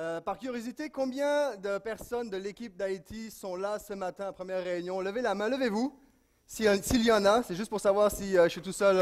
Euh, par curiosité, combien de personnes de l'équipe d'Haïti sont là ce matin à première réunion? Levez la main, levez-vous. S'il y en a, c'est juste pour savoir si euh, je suis tout seul.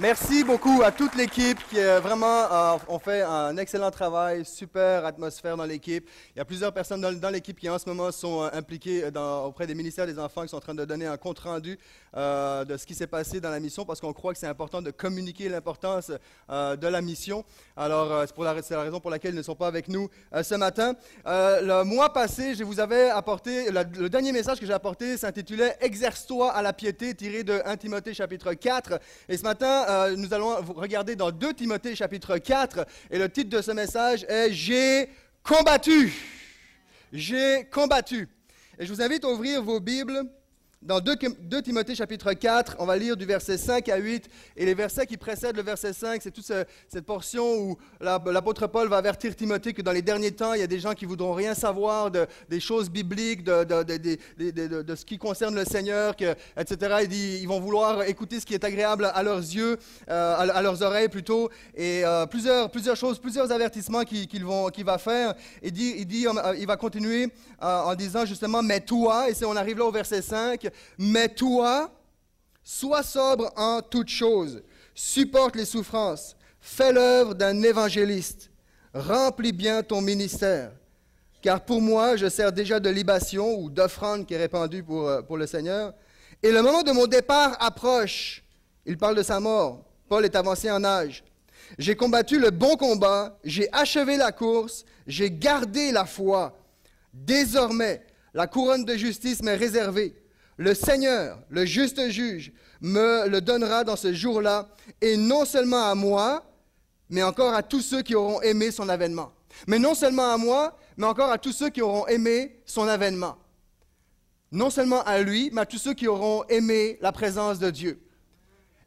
Merci beaucoup à toute l'équipe qui euh, vraiment euh, ont fait un excellent travail, super atmosphère dans l'équipe. Il y a plusieurs personnes dans, l'équipe qui en ce moment sont euh, impliquées dans- auprès des ministères des Enfants qui sont en train de donner un compte rendu euh, de ce qui s'est passé dans la mission parce qu'on croit que c'est important de communiquer l'importance euh, de la mission. Alors euh, c'est la, la raison pour laquelle ils ne sont pas avec nous euh, ce matin. Euh, le mois passé, je vous avais apporté, le dernier message que j'ai apporté s'intitulait Exerce-toi à la piété, tiré de 1 Timothée chapitre 4. Et ce matin, euh, nous allons regarder dans 2 Timothée chapitre 4. Et le titre de ce message est J'ai combattu. J'ai combattu. Et je vous invite à ouvrir vos Bibles dans 2, Timothée chapitre 4, on va lire du verset 5 à 8. Et les versets qui précèdent le verset 5, c'est toute ce- cette portion où la- l'apôtre Paul va avertir Timothée que dans les derniers temps, il y a des gens qui voudront rien savoir de- des choses bibliques, de, ce qui concerne le Seigneur, etc. Il dit, ils vont vouloir écouter ce qui est agréable à leurs yeux, euh, à, leurs oreilles plutôt. Et euh, plusieurs, choses, plusieurs avertissements qu'il va faire. Il dit, il, va continuer euh, en disant justement, mais toi, et on arrive là au verset 5, mais toi, sois sobre en toutes choses, supporte les souffrances, fais l'œuvre d'un évangéliste, remplis bien ton ministère. Car pour moi, je sers déjà de libation ou d'offrande qui est répandue pour, euh, pour le Seigneur. Et le moment de mon départ approche. Il parle de sa mort. Paul est avancé en âge. J'ai combattu le bon combat, j'ai achevé la course, j'ai gardé la foi. Désormais, la couronne de justice m'est réservée. Le Seigneur, le juste juge, me le donnera dans ce jour-là, et non seulement à moi, mais encore à tous ceux qui auront aimé son avènement. Mais non seulement à moi, mais encore à tous ceux qui auront aimé son avènement. Non seulement à lui, mais à tous ceux qui auront aimé la présence de Dieu.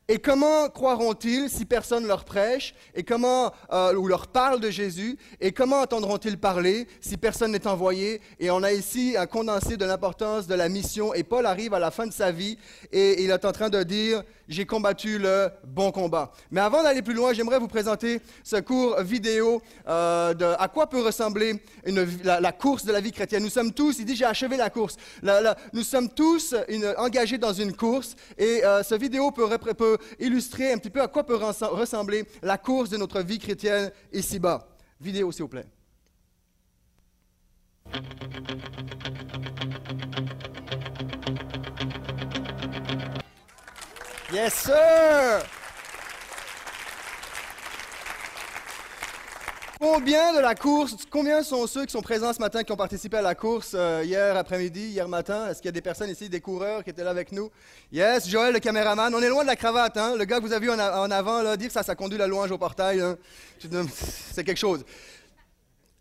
Et comment croiront-ils si personne leur prêche? Et comment euh, ou leur parle de Jésus? Et comment entendront-ils parler si personne n'est envoyé? Et on a ici un condensé de l'importance de la mission. Et Paul arrive à la fin de sa vie et il est en train de dire j'ai combattu le bon combat. Mais avant d'aller plus loin, j'aimerais vous présenter ce cours vidéo euh, de à quoi peut ressembler la, course de la vie chrétienne. Nous sommes tous, il dit j'ai achevé la course. Nous sommes tous engagés dans une course et euh, ce vidéo peut, repré- illustrer un petit peu à quoi peut ressembler la course de notre vie chrétienne ici-bas. Vidéo, s'il vous plaît. Yes, sir! Combien de la course, combien sont ceux qui sont présents ce matin qui ont participé à la course euh, hier après-midi, hier matin? Est-ce qu'il y a des personnes ici, des coureurs qui étaient là avec nous? Yes, Joël, le caméraman. On est loin de la cravate, hein? Le gars que vous avez vu en, avant, là, dire ça, ça conduit la louange au portail, hein. C'est quelque chose.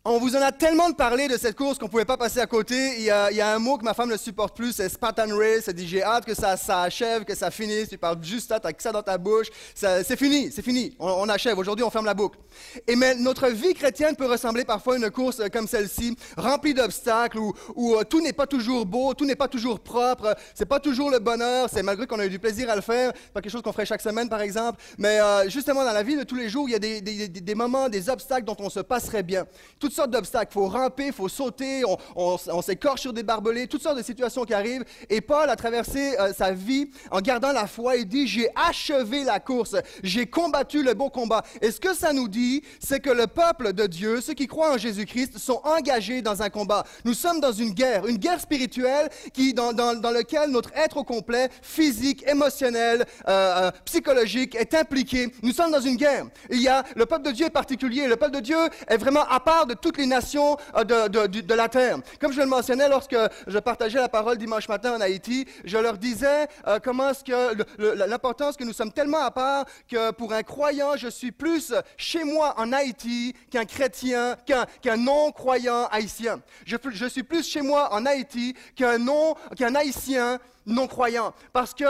On vous en a tellement de parler de cette course qu'on ne pouvait pas passer à côté. Il y, a, un mot que ma femme ne supporte plus, c'est Spartan Race. Elle dit j'ai hâte que ça, ça achève, que ça finisse. Tu parles juste ça, tu as que ça dans ta bouche. C'est fini, c'est fini. On, achève. Aujourd'hui, on ferme la boucle. Et mais notre vie chrétienne peut ressembler parfois à une course comme celle-ci, remplie d'obstacles, où, euh, tout n'est pas toujours beau, tout n'est pas toujours propre, c'est pas toujours le bonheur. C'est malgré qu'on a eu du plaisir à le faire, pas quelque chose qu'on ferait chaque semaine par exemple. Mais euh, justement dans la vie de tous les jours, il y a des moments, des obstacles dont on se passerait bien. Toutes sortes d'obstacles. Il faut ramper, il faut sauter, on, s'écorche sur des barbelés, toutes sortes de situations qui arrivent. Et Paul a traversé euh, sa vie en gardant la foi et dit J'ai achevé la course, j'ai combattu le bon combat. Et ce que ça nous dit, c'est que le peuple de Dieu, ceux qui croient en Jésus-Christ, sont engagés dans un combat. Nous sommes dans une guerre, une guerre spirituelle qui, dans, dans, dans laquelle notre être au complet, physique, émotionnel, euh, euh, psychologique, est impliqué. Nous sommes dans une guerre. Il y a le peuple de Dieu est particulier. Le peuple de Dieu est vraiment à part de toutes les nations euh, de, la terre. Comme je le mentionnais lorsque je partageais la parole dimanche matin en Haïti, je leur disais euh, comment est-ce que l'importance que nous sommes tellement à part que pour un croyant, je suis plus chez moi en Haïti qu'un chrétien, qu'un qu'un non-croyant haïtien. Je, je suis plus chez moi en Haïti qu'un non, qu'un haïtien non-croyant. Parce que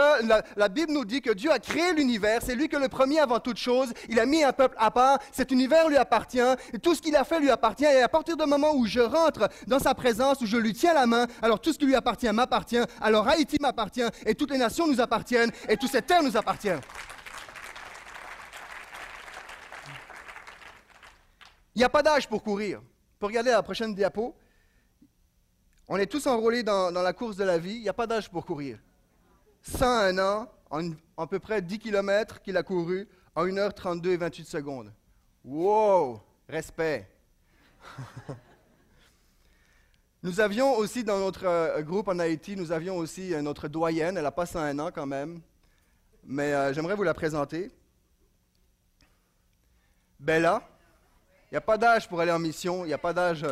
la, Bible nous dit que Dieu a créé l'univers, c'est lui que le premier avant toute chose, il a mis un peuple à part, cet univers lui appartient, tout ce qu'il a fait lui appartient, et à partir du moment où je rentre dans sa présence, où je lui tiens la main, alors tout ce qui lui appartient m'appartient, alors Haïti m'appartient, et toutes les nations nous appartiennent, et toute cette terre nous appartient. Il n'y a pas d'âge pour courir. Pour regarder la prochaine diapo, on est tous enrôlés dans, la course de la vie. Il n'y a pas d'âge pour courir. 101 ans, en, à peu près 10 km qu'il a couru en 1h32 et 28 secondes. Wow! Respect. nous avions aussi dans notre euh, groupe en Haïti, nous avions aussi euh, notre doyenne. Elle a pas 101 ans quand même. Mais euh, j'aimerais vous la présenter. Bella. Il n'y a pas d'âge pour aller en mission. Il n'y a pas d'âge.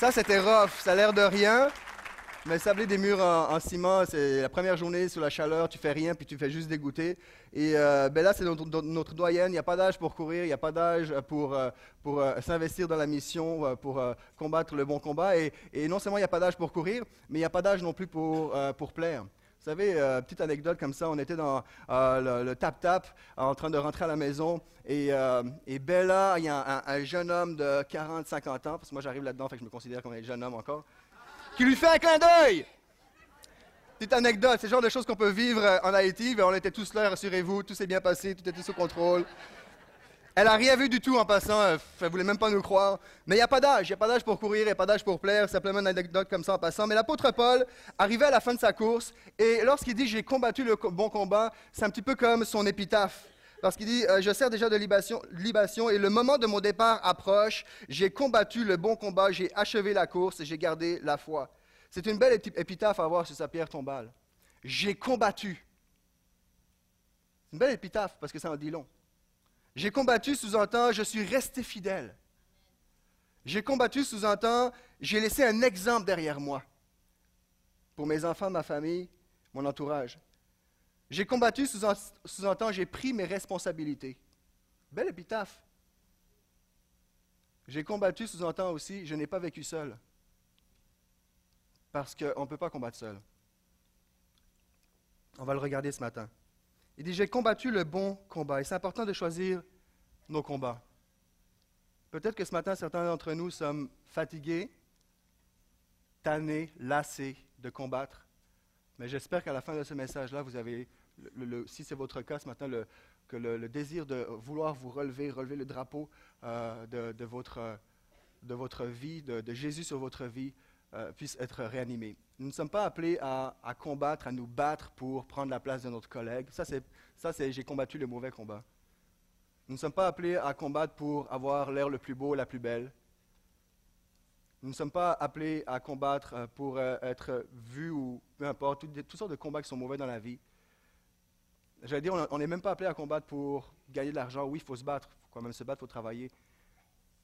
Ça, c'était rough. Ça a l'air de rien. Mais sabler des murs en, ciment, c'est la première journée sous la chaleur, tu fais rien, puis tu fais juste dégoûter. Et euh, ben là, c'est notre, doyenne. Il n'y a pas d'âge pour courir, il n'y a pas d'âge pour, euh, pour euh, s'investir dans la mission, pour combattre le bon combat. Et, et non seulement il n'y a pas d'âge pour courir, mais il n'y a pas d'âge non plus pour, pour plaire. Vous savez, euh, petite anecdote comme ça, on était dans euh, le tap-tap en train de rentrer à la maison et, euh, Bella, il y a un, jeune homme de 40-50 ans, parce que moi j'arrive là-dedans, que je me considère comme un jeune homme encore, qui lui fait un clin d'œil. Petite anecdote, c'est le genre de choses qu'on peut vivre en Haïti, on était tous là, rassurez-vous, tout s'est bien passé, tout était sous contrôle. Elle n'a rien vu du tout en passant, elle ne voulait même pas nous croire. Mais il n'y a pas d'âge, il n'y a pas d'âge pour courir, il n'y a pas d'âge pour plaire, simplement une anecdote comme ça en passant. Mais l'apôtre Paul arrivait à la fin de sa course, et lorsqu'il dit j'ai combattu le bon combat, c'est un petit peu comme son épitaphe. Lorsqu'il dit euh, je sers déjà de libation, et le moment de mon départ approche, j'ai combattu le bon combat, j'ai achevé la course, j'ai gardé la foi. C'est une belle épitaphe à avoir sur sa pierre tombale. J'ai combattu. C'est une belle épitaphe parce que ça en dit long. J'ai combattu sous-entend, je suis resté fidèle. J'ai combattu sous-entend, j'ai laissé un exemple derrière moi pour mes enfants, ma famille, mon entourage. J'ai combattu sous-entend, j'ai pris mes responsabilités. Belle épitaphe. J'ai combattu sous-entend aussi, je n'ai pas vécu seul. Parce qu'on ne peut pas combattre seul. On va le regarder ce matin. Il dit, j'ai combattu le bon combat. Et c'est important de choisir nos combats. Peut-être que ce matin, certains d'entre nous sommes fatigués, tannés, lassés de combattre. Mais j'espère qu'à la fin de ce message-là, vous avez, si c'est votre cas ce matin, le, que le, désir de vouloir vous relever, relever le drapeau euh, de, votre, de, votre, vie, de, Jésus sur votre vie, euh, puisse être réanimé. Nous ne sommes pas appelés à, combattre, à nous battre pour prendre la place de notre collègue. Ça, c'est, ça, c'est j'ai combattu le mauvais combat. Nous ne sommes pas appelés à combattre pour avoir l'air le plus beau, la plus belle. Nous ne sommes pas appelés à combattre euh, pour euh, être vus ou peu importe, toutes, toutes, sortes de combats qui sont mauvais dans la vie. J'allais dire, on n'est même pas appelé à combattre pour gagner de l'argent. Oui, il faut se battre, il faut quand même se battre, il faut travailler.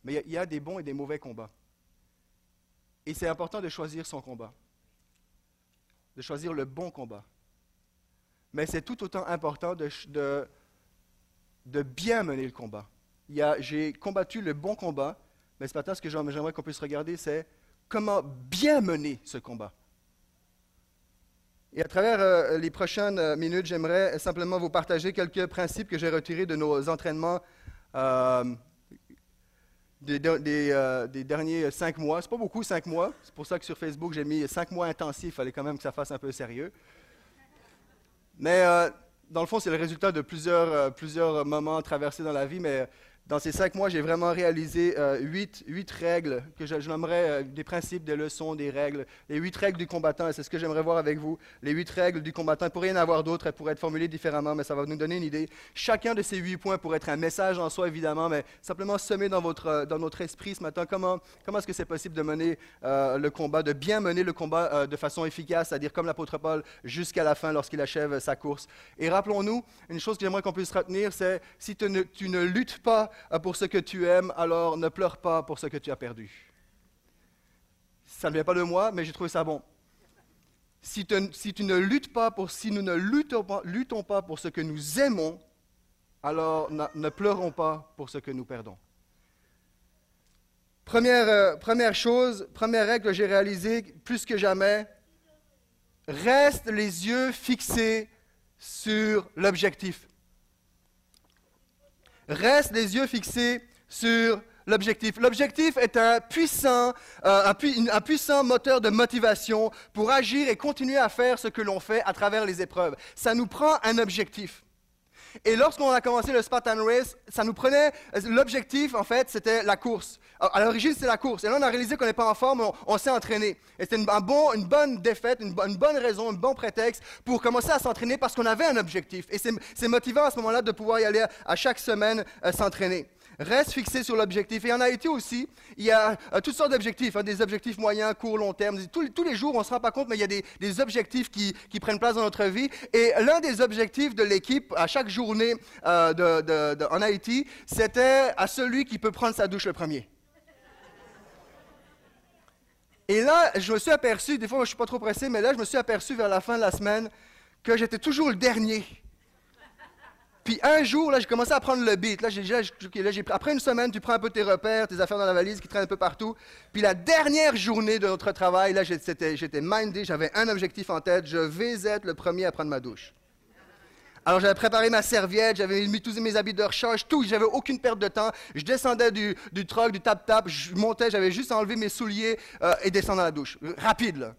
Mais il y, a des bons et des mauvais combats. Et c'est important de choisir son combat, de choisir le bon combat. Mais c'est tout autant important de, de, bien mener le combat. J'ai combattu le bon combat, mais ce matin, ce que j'aimerais qu'on puisse regarder, c'est comment bien mener ce combat. Et à travers euh, les prochaines euh, minutes, j'aimerais simplement vous partager quelques principes que j'ai retirés de nos entraînements euh, euh, des, derniers cinq mois. C'est pas beaucoup, cinq mois. C'est pour ça que sur Facebook, j'ai mis cinq mois intensifs. Il fallait quand même que ça fasse un peu sérieux. Mais euh, dans le fond, c'est le résultat de plusieurs, euh, plusieurs moments traversés dans la vie. Mais dans ces cinq mois, j'ai vraiment réalisé euh, huit, règles que je, nommerais euh, des principes, des leçons, des règles. Les huit règles du combattant, c'est ce que j'aimerais voir avec vous. Les huit règles du combattant. Il pourrait y en avoir d'autres, elles pourraient être formulées différemment, mais ça va nous donner une idée. Chacun de ces huit points pourrait être un message en soi, évidemment, mais simplement semer euh, dans notre esprit ce matin comment, est-ce que c'est possible de mener le combat, de bien mener le combat de façon efficace, c'est-à-dire comme l'apôtre Paul, jusqu'à la fin lorsqu'il achève sa course? Et rappelons-nous, une chose que j'aimerais qu'on puisse retenir, c'est si tu ne, luttes pas pour ce que tu aimes, alors ne pleure pas pour ce que tu as perdu. Ça ne vient pas de moi, mais j'ai trouvé ça bon. Si, ne nous ne luttons pas, luttons pas pour ce que nous aimons, alors ne pleurons pas pour ce que nous perdons. Première, euh, première chose, première règle que j'ai réalisée plus que jamais, reste les yeux fixés sur l'objectif. Reste les yeux fixés sur l'objectif. L'objectif est un puissant, euh, un, puissant moteur de motivation pour agir et continuer à faire ce que l'on fait à travers les épreuves. Ça nous prend un objectif. Et lorsqu'on a commencé le Spartan Race, ça nous prenait, l'objectif en fait, c'était la course. À l'origine, c'était la course. Et là, on a réalisé qu'on n'est pas en forme, on, s'est entraîné. Et c'était une, bonne défaite, une, bonne raison, un bon prétexte pour commencer à s'entraîner parce qu'on avait un objectif. Et c'est motivant à ce moment-là de pouvoir y aller à chaque semaine euh, s'entraîner. Reste fixé sur l'objectif. Et en Haïti aussi, il y a euh, toutes sortes d'objectifs, hein, des objectifs moyens, courts, long terme. Tous, les jours, on ne se rend pas compte, mais il y a des, objectifs qui, prennent place dans notre vie. Et l'un des objectifs de l'équipe à chaque journée euh, en Haïti, c'était à celui qui peut prendre sa douche le premier. Et là, je me suis aperçu, des fois, je ne suis pas trop pressé, mais là, je me suis aperçu vers la fin de la semaine que j'étais toujours le dernier. Puis un jour, là, j'ai commencé à prendre le beat. Là, j'ai, après une semaine, tu prends un peu tes repères, tes affaires dans la valise qui traînent un peu partout. Puis la dernière journée de notre travail, là, j'étais, j'étais j'avais un objectif en tête. Je vais être le premier à prendre ma douche. Alors j'avais préparé ma serviette, j'avais mis tous mes habits de rechange, tout, j'avais aucune perte de temps. Je descendais du, du truck, du tap-tap, je montais, j'avais juste enlevé mes souliers euh, et descendre dans la douche. Rapide, là.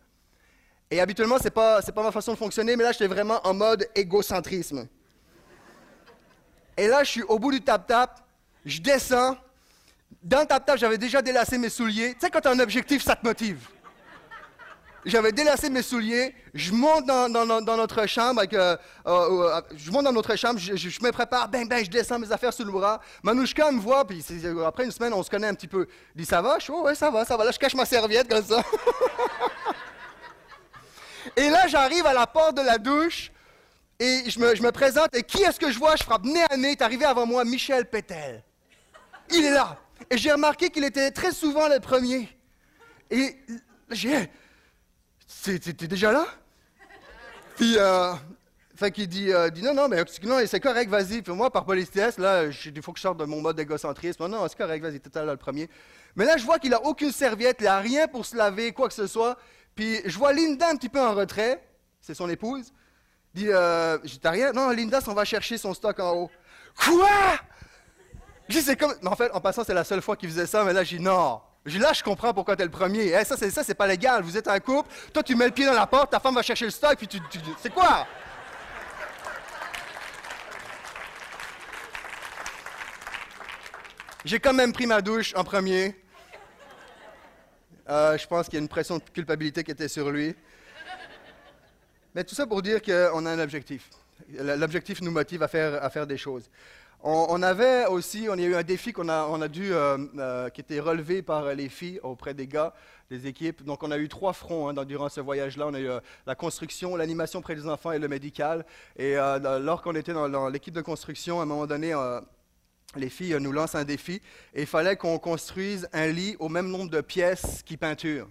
Et habituellement, ce n'est pas, pas ma façon de fonctionner, mais là, j'étais vraiment en mode égocentrisme. Et là, je suis au bout du tap-tap, je descends. Dans le tap-tap, j'avais déjà délacé mes souliers. Tu sais, quand tu as un objectif, ça te motive. J'avais délacé mes souliers, je monte dans, notre chambre, euh, euh, euh, je monte dans notre chambre, je, me prépare, ben, ben, je descends mes affaires sur le bras. Manouchka me voit, puis après une semaine, on se connaît un petit peu. Il dit, ça va? Je dis, oh, ouais, ça va, ça va. Là, je cache ma serviette comme ça. Et là, j'arrive à la porte de la douche, et je me, présente, et qui est-ce que je vois? Je frappe nez à nez, est arrivé avant moi, Michel Pétel. Il est là. Et j'ai remarqué qu'il était très souvent le premier. Et j'ai... T'es déjà là? Puis, euh, fait euh, dit, non, non, mais c'est correct, vas-y. Puis moi, par politesse, là, il faut que je sorte de mon mode égocentrisme. Non, non, c'est correct, vas-y, t'es là le premier. Mais là, je vois qu'il n'a aucune serviette, il n'a rien pour se laver, quoi que ce soit. Puis je vois Linda un petit peu en retrait, c'est son épouse. Dit, euh, t'as rien? Non, Linda on va chercher son stock en haut. Quoi? J'ai c'est comme. Mais en fait, en passant, c'est la seule fois qu'il faisait ça, mais là, j'ai dit non. Là, je comprends pourquoi tu es le premier. Eh, ça, c'est pas légal. Vous êtes un couple, toi, tu mets le pied dans la porte, ta femme va chercher le stock, puis tu. tu c'est quoi? J'ai quand même pris ma douche en premier. Euh, je pense qu'il y a une pression de culpabilité qui était sur lui. Mais tout ça pour dire qu'on a un objectif. L'objectif nous motive à faire, à faire des choses. On, avait aussi, on a eu un défi qu'on a, on a dû, euh, euh, qui était relevé par les filles auprès des gars, des équipes. Donc on a eu trois fronts hein, durant ce voyage-là. On a eu euh, la construction, l'animation près des enfants et le médical. Et lorsqu'on était dans, l'équipe de construction, à un moment donné, les filles nous lancent un défi et il fallait qu'on construise un lit au même nombre de pièces qui peinture.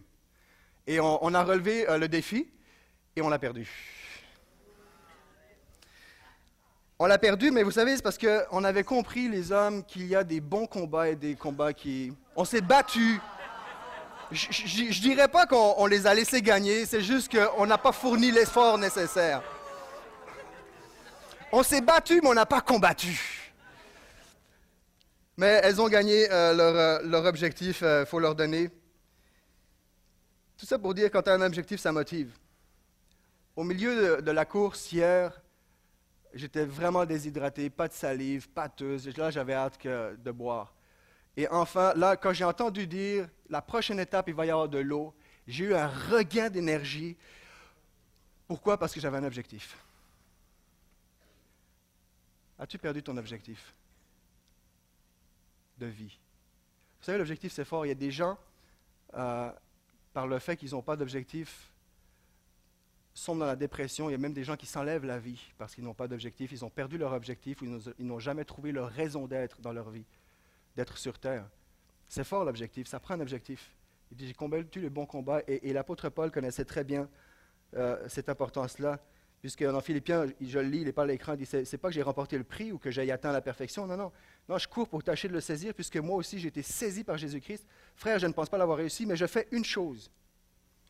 Et on, on a relevé le défi et on l'a perdu. On l'a perdu, mais vous savez, c'est parce qu'on avait compris, les hommes, qu'il y a des bons combats et des combats qui... On s'est battu. Je dirais pas qu'on les a laissés gagner, c'est juste qu'on n'a pas fourni l'effort nécessaire. On s'est battu, mais on n'a pas combattu. Mais elles ont gagné euh, leur, euh, leur, objectif, il euh, faut leur donner. Tout ça pour dire, quand tu as un objectif, ça motive. Au milieu de, la course hier, j'étais vraiment déshydraté, pas de salive, pâteuse. Là, j'avais hâte de boire. Et enfin, là, quand j'ai entendu dire la prochaine étape, il va y avoir de l'eau, j'ai eu un regain d'énergie. Pourquoi? Parce que j'avais un objectif. As-tu perdu ton objectif de vie? Vous savez, l'objectif, c'est fort. Il y a des gens, euh, par le fait qu'ils n'ont pas d'objectif, sont dans la dépression. Il y a même des gens qui s'enlèvent la vie parce qu'ils n'ont pas d'objectif. Ils ont perdu leur objectif ils n'ont jamais trouvé leur raison d'être dans leur vie, d'être sur terre. C'est fort l'objectif, ça prend un objectif. Il dit J'ai combattu le bon combat? Et, l'apôtre Paul connaissait très bien euh, cette importance-là. Puisque dans Philippiens, je le lis, il n'est pas à l'écran, il dit C'est pas que j'ai remporté le prix ou que j'ai atteint la perfection. Non, non. Non, je cours pour tâcher de le saisir, puisque moi aussi j'ai été saisi par Jésus-Christ. Frère, je ne pense pas l'avoir réussi, mais je fais une chose.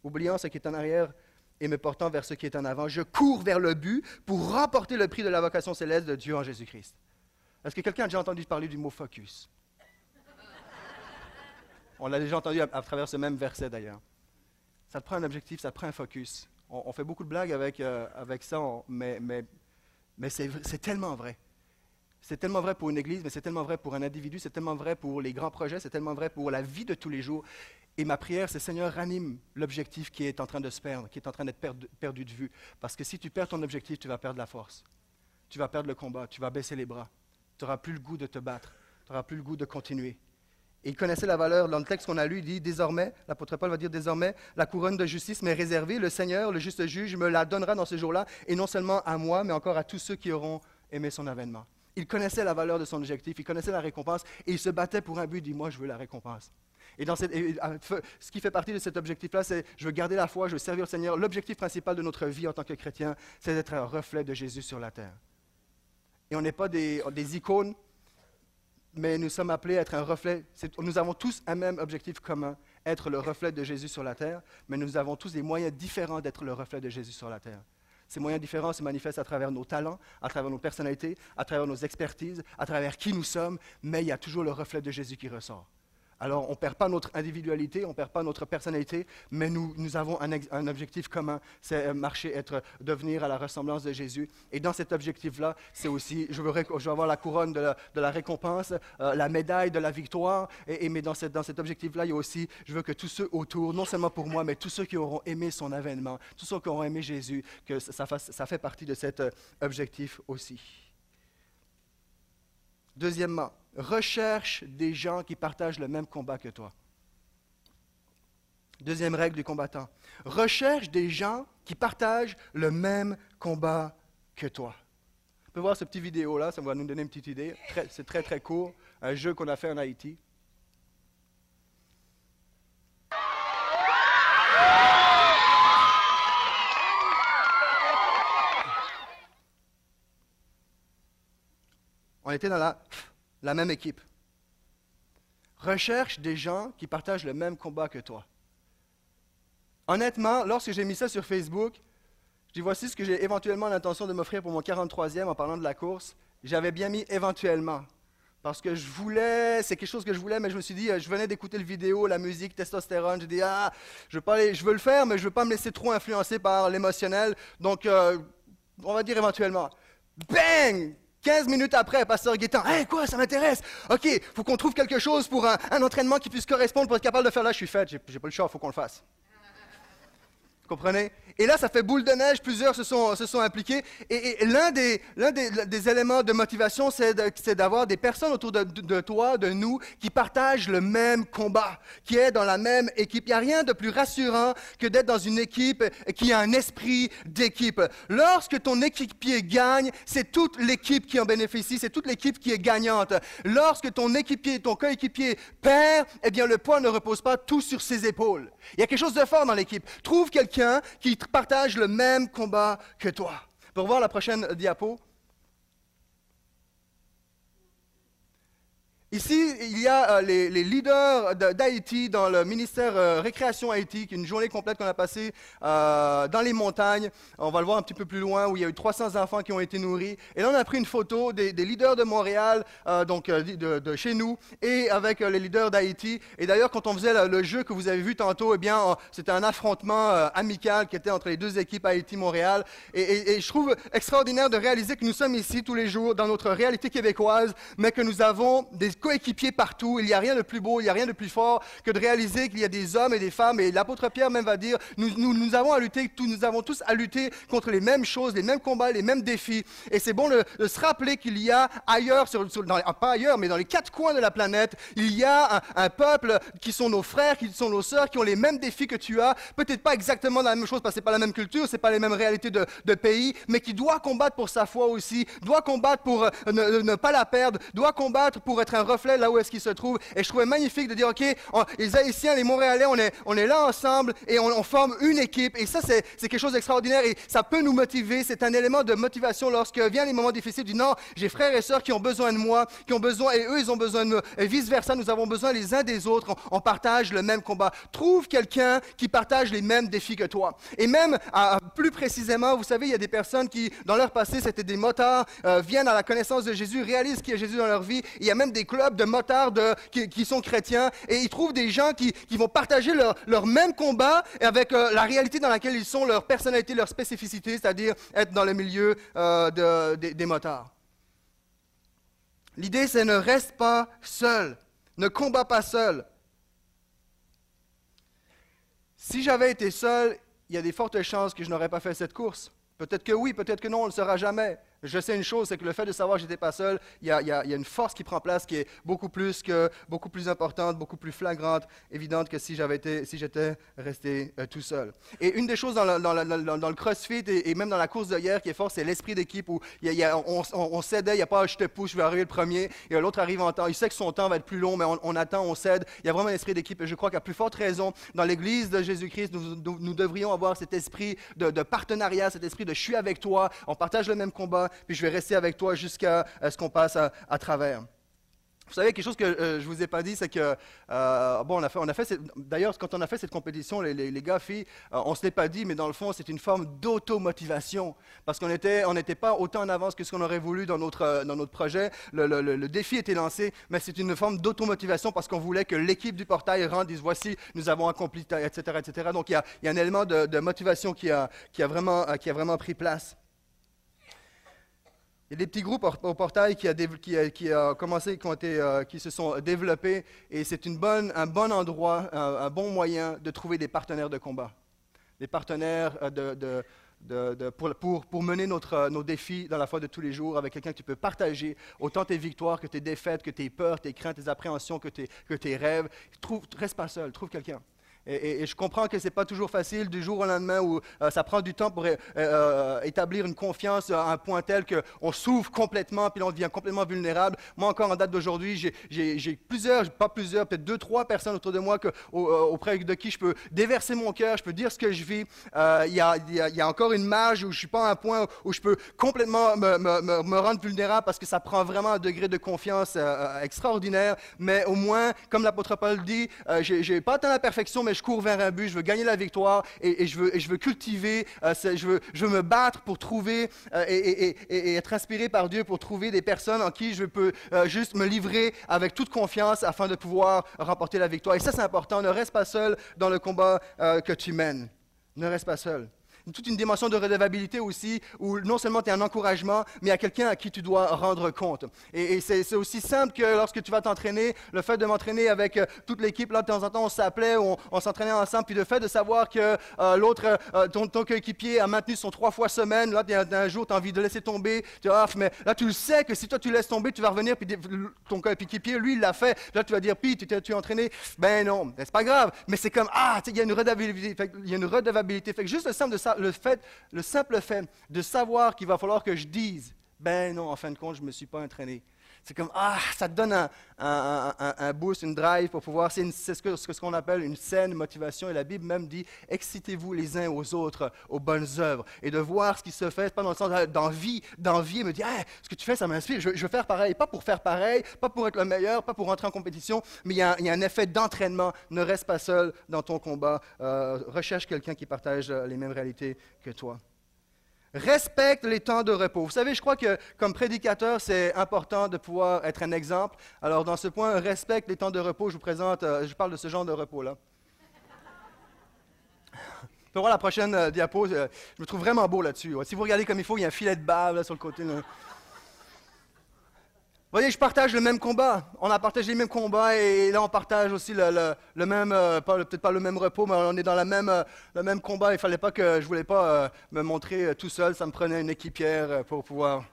Oubliant ce qui est en arrière, et me portant vers ce qui est en avant. Je cours vers le but pour remporter le prix de la vocation céleste de Dieu en Jésus-Christ. Est-ce que quelqu'un a déjà entendu parler du mot focus? On l'a déjà entendu à, travers ce même verset d'ailleurs. Ça prend un objectif, ça prend un focus. On, fait beaucoup de blagues avec, euh, avec ça, mais, mais, mais c'est tellement vrai. C'est tellement vrai pour une église, mais c'est tellement vrai pour un individu, c'est tellement vrai pour les grands projets, c'est tellement vrai pour la vie de tous les jours. Et ma prière, c'est Seigneur, ranime l'objectif qui est en train de se perdre, qui est en train d'être perdu, de vue. Parce que si tu perds ton objectif, tu vas perdre la force. Tu vas perdre le combat, tu vas baisser les bras. Tu n'auras plus le goût de te battre, tu n'auras plus le goût de continuer. Et il connaissait la valeur. Dans le texte qu'on a lu, il dit désormais, l'apôtre Paul va dire désormais, la couronne de justice m'est réservée. Le Seigneur, le juste juge, me la donnera dans ce jour-là, et non seulement à moi, mais encore à tous ceux qui auront aimé son avènement. Il connaissait la valeur de son objectif, il connaissait la récompense et il se battait pour un but. Dit Moi, je veux la récompense. Et, dans ce qui fait partie de cet objectif-là, c'est je veux garder la foi, je veux servir le Seigneur. L'objectif principal de notre vie en tant que chrétien, c'est d'être un reflet de Jésus sur la terre. Et on n'est pas des, des, icônes, mais nous sommes appelés à être un reflet. Nous avons tous un même objectif commun, être le reflet de Jésus sur la terre, mais nous avons tous des moyens différents d'être le reflet de Jésus sur la terre. Ces moyens différents se manifestent à travers nos talents, à travers nos personnalités, à travers nos expertises, à travers qui nous sommes, mais il y a toujours le reflet de Jésus qui ressort. Alors, on ne perd pas notre individualité, on ne perd pas notre personnalité, mais nous, avons un, objectif commun, c'est euh, marcher, être, devenir à la ressemblance de Jésus. Et dans cet objectif-là, c'est aussi, je veux, avoir la couronne de la, récompense, euh, la médaille de la victoire, et, mais dans, cet objectif-là, il y a aussi, je veux que tous ceux autour, non seulement pour moi, mais tous ceux qui auront aimé son avènement, tous ceux qui auront aimé Jésus, que ça, ça fait partie de cet euh, objectif aussi. Deuxièmement, recherche des gens qui partagent le même combat que toi. Deuxième règle du combattant. Recherche des gens qui partagent le même combat que toi. On peut voir ce petit vidéo-là, ça va nous donner une petite idée. C'est très, très court. Un jeu qu'on a fait en Haïti. Était dans la la même équipe. Recherche des gens qui partagent le même combat que toi. Honnêtement, lorsque j'ai mis ça sur Facebook, je dis voici ce que j'ai éventuellement l'intention de m'offrir pour mon 43e en parlant de la course. J'avais bien mis éventuellement. Parce que je voulais, c'est quelque chose que je voulais, mais je me suis dit, je venais d'écouter le vidéo, la musique, testostérone. J'ai dit, ah, je veux, je veux le faire, mais je ne veux pas me laisser trop influencer par l'émotionnel. Donc, euh, on va dire éventuellement. Bang 15 minutes après, pasteur Guétin, hey, quoi, ça m'intéresse. OK, faut qu'on trouve quelque chose pour un, entraînement qui puisse correspondre pour être capable de faire là. Je suis fait, j'ai pas le choix, faut qu'on le fasse. Vous comprenez? Et là, ça fait boule de neige, plusieurs se sont, impliqués. Et, l'un, des, l'un des, éléments de motivation, c'est, d'avoir des personnes autour de, toi, de nous, qui partagent le même combat, qui est dans la même équipe. Il n'y a rien de plus rassurant que d'être dans une équipe qui a un esprit d'équipe. Lorsque ton équipier gagne, c'est toute l'équipe qui en bénéficie, c'est toute l'équipe qui est gagnante. Lorsque ton équipier, ton coéquipier perd, eh bien le poids ne repose pas tout sur ses épaules. Il y a quelque chose de fort dans l'équipe. Trouve quelqu'un qui partagent le même combat que toi. Pour voir la prochaine diapo. Ici, il y a euh, les, leaders d'Haïti dans le ministère euh, Récréation Haïti, qui est une journée complète qu'on a passée euh, dans les montagnes. On va le voir un petit peu plus loin, où il y a eu 300 enfants qui ont été nourris. Et là, on a pris une photo des, leaders de Montréal, donc de, chez nous, et avec les leaders d'Haïti. Et d'ailleurs, quand on faisait le, jeu que vous avez vu tantôt, eh bien, c'était un affrontement amical qui était entre les deux équipes Haïti-Montréal. Et, et je trouve extraordinaire de réaliser que nous sommes ici tous les jours dans notre réalité québécoise, mais que nous avons des coéquipiers partout. Il n'y a rien de plus beau, il n'y a rien de plus fort que de réaliser qu'il y a des hommes et des femmes. Et l'apôtre Pierre même va dire, nous, nous, avons à lutter, nous avons tous à lutter contre les mêmes choses, les mêmes combats, les mêmes défis. Et c'est bon de, se rappeler qu'il y a ailleurs, sur, dans, pas ailleurs, mais dans les quatre coins de la planète, il y a un, peuple qui sont nos frères, qui sont nos sœurs, qui ont les mêmes défis que tu as. Peut-être pas exactement la même chose parce que c'est pas la même culture, c'est pas les mêmes réalités de, pays, mais qui doit combattre pour sa foi aussi, doit combattre pour euh, ne, ne pas la perdre, doit combattre pour être un là où est-ce qu'il se trouve. Et je trouvais magnifique de dire, OK, les Haïtiens, les Montréalais, on est, on est là ensemble et on, forme une équipe. Et ça, c'est quelque chose d'extraordinaire et ça peut nous motiver. C'est un élément de motivation lorsque viennent les moments difficiles. Du non, j'ai frères et sœurs qui ont besoin de moi, qui ont besoin, et eux, ils ont besoin de nous. Et vice-versa, nous avons besoin les uns des autres. On, partage le même combat. Trouve quelqu'un qui partage les mêmes défis que toi. Et même, plus précisément, vous savez, il y a des personnes qui, dans leur passé, c'était des motards, euh, viennent à la connaissance de Jésus, réalisent qu'il y a Jésus dans leur vie. Il y a même des clubs de motards qui, sont chrétiens et ils trouvent des gens qui, vont partager leur, même combat avec euh, la réalité dans laquelle ils sont, leur personnalité, leur spécificité, c'est-à-dire être dans le milieu euh, des motards. L'idée, c'est ne reste pas seul. Ne combat pas seul. Si j'avais été seul, il y a des fortes chances que je n'aurais pas fait cette course. Peut-être que oui, peut-être que non, on ne le saura jamais. Je sais une chose, c'est que le fait de savoir que j'étais pas seul, il y, a, une force qui prend place qui est beaucoup plus que beaucoup plus importante, beaucoup plus flagrante, évidente que si été, si j'étais resté euh, tout seul. Et une des choses dans, le CrossFit et, même dans la course de hier qui est forte, c'est l'esprit d'équipe où on, s'aidait. Il n'y a pas je te pousse, je vais arriver le premier, et l'autre arrive en temps. Il sait que son temps va être plus long, mais on, attend, on cède. Il y a vraiment un esprit d'équipe. Et je crois qu'à plus forte raison, dans l'Église de Jésus-Christ, nous, devrions avoir cet esprit de partenariat, cet esprit de je suis avec toi, on partage le même combat puis je vais rester avec toi jusqu'à ce qu'on passe à, travers. Vous savez, quelque chose que euh, je vous ai pas dit, c'est que, euh, bon, on a fait, d'ailleurs, quand on a fait cette compétition, les, gars, euh, on ne se l'est pas dit, mais dans le fond, c'est une forme d'automotivation. Parce qu'on n'était pas autant en avance que ce qu'on aurait voulu dans notre, dans notre projet. Le, défi était lancé, mais c'est une forme d'automotivation parce qu'on voulait que l'équipe du portail rentre, dise voici, nous avons accompli, etc. etc. Donc, il y a, un élément de, motivation qui, a vraiment, qui a vraiment pris place. Il y a des petits groupes au portail qui, a, commencé, qui, ont été, euh, qui, se sont développés, et c'est un bon endroit, un, bon moyen de trouver des partenaires de combat. Des partenaires euh, pour, mener notre, nos défis dans la foi de tous les jours avec quelqu'un que tu peux partager autant tes victoires que tes défaites, que tes peurs, tes craintes, tes appréhensions, que tes, que tes rêves. Trouve, reste pas seul, trouve quelqu'un. Et, je comprends que ce n'est pas toujours facile du jour au lendemain où euh, ça prend du temps pour euh, euh, établir une confiance à un point tel qu'on s'ouvre complètement, puis on devient complètement vulnérable. Moi, encore en date d'aujourd'hui, j'ai plusieurs, pas plusieurs, peut-être deux, trois personnes autour de moi que, auprès de qui je peux déverser mon cœur, je peux dire ce que je vis. Il y, a encore une marge où je ne suis pas à un point où je peux complètement me, rendre vulnérable parce que ça prend vraiment un degré de confiance extraordinaire. Mais au moins, comme l'apôtre Paul dit, j'ai pas atteint la perfection, mais je cours vers un but, je veux gagner la victoire et, je, veux, je, veux, cultiver, euh, je, veux, je, veux, me battre pour trouver euh, et, être inspiré par Dieu pour trouver des personnes en qui je peux euh, juste me livrer avec toute confiance afin de pouvoir remporter la victoire. Et ça, c'est important. Ne reste pas seul dans le combat que tu mènes. Ne reste pas seul toute une dimension de redevabilité aussi, où non seulement tu es un encouragement, mais a quelqu'un à qui tu dois rendre compte. Et, c'est aussi simple que lorsque tu vas t'entraîner, le fait de m'entraîner avec euh, toute l'équipe, là, de temps en temps, on s'appelait, on, s'entraînait ensemble, puis le fait de savoir que euh, l'autre, euh, ton, coéquipier a maintenu son trois fois semaine, là, un jour, tu as envie de laisser tomber, tu ah, mais là, tu le sais que si toi, tu laisses tomber, tu vas revenir, puis ton coéquipier, lui, il l'a fait. Là, tu vas dire, puis, tu t'es entraîné? Ben non, c'est pas grave, mais c'est comme, ah, il y a une redevabilité. Il y a une redevabilité. Fait que juste le simple de ça, le, fait, le simple fait de savoir qu'il va falloir que je dise, ben non, en fin de compte, je ne me suis pas entraîné. C'est comme, ah, ça te donne un, boost, une drive pour pouvoir. C'est ce qu'on ce qu'on appelle une saine motivation. Et la Bible même dit, excitez-vous les uns aux autres aux bonnes œuvres. Et de voir ce qui se fait, pas dans le sens d'envie, d'envie, me dire, ce que tu fais, ça m'inspire, je, veux faire pareil. Pas pour faire pareil, pas pour être le meilleur, pas pour rentrer en compétition, mais il y a, un effet d'entraînement. Ne reste pas seul dans ton combat. Euh, recherche quelqu'un qui partage les mêmes réalités que toi respecte les temps de repos. Vous savez, je crois que comme prédicateur, c'est important de pouvoir être un exemple. Alors, dans ce point, respecte les temps de repos. Je vous présente, euh, je parle de ce genre de repos-là. On voir la prochaine euh, diapo. Euh, je me trouve vraiment beau là-dessus. Si vous regardez comme il faut, il y a un filet de bave sur le côté voyez, je partage le même combat. On a partagé les mêmes combats et là, on partage aussi le, même, euh, peut-être pas le même repos, mais on est dans même, euh, le même combat. Il fallait pas que je voulais pas euh, me montrer tout seul. Ça me prenait une équipière pour pouvoir.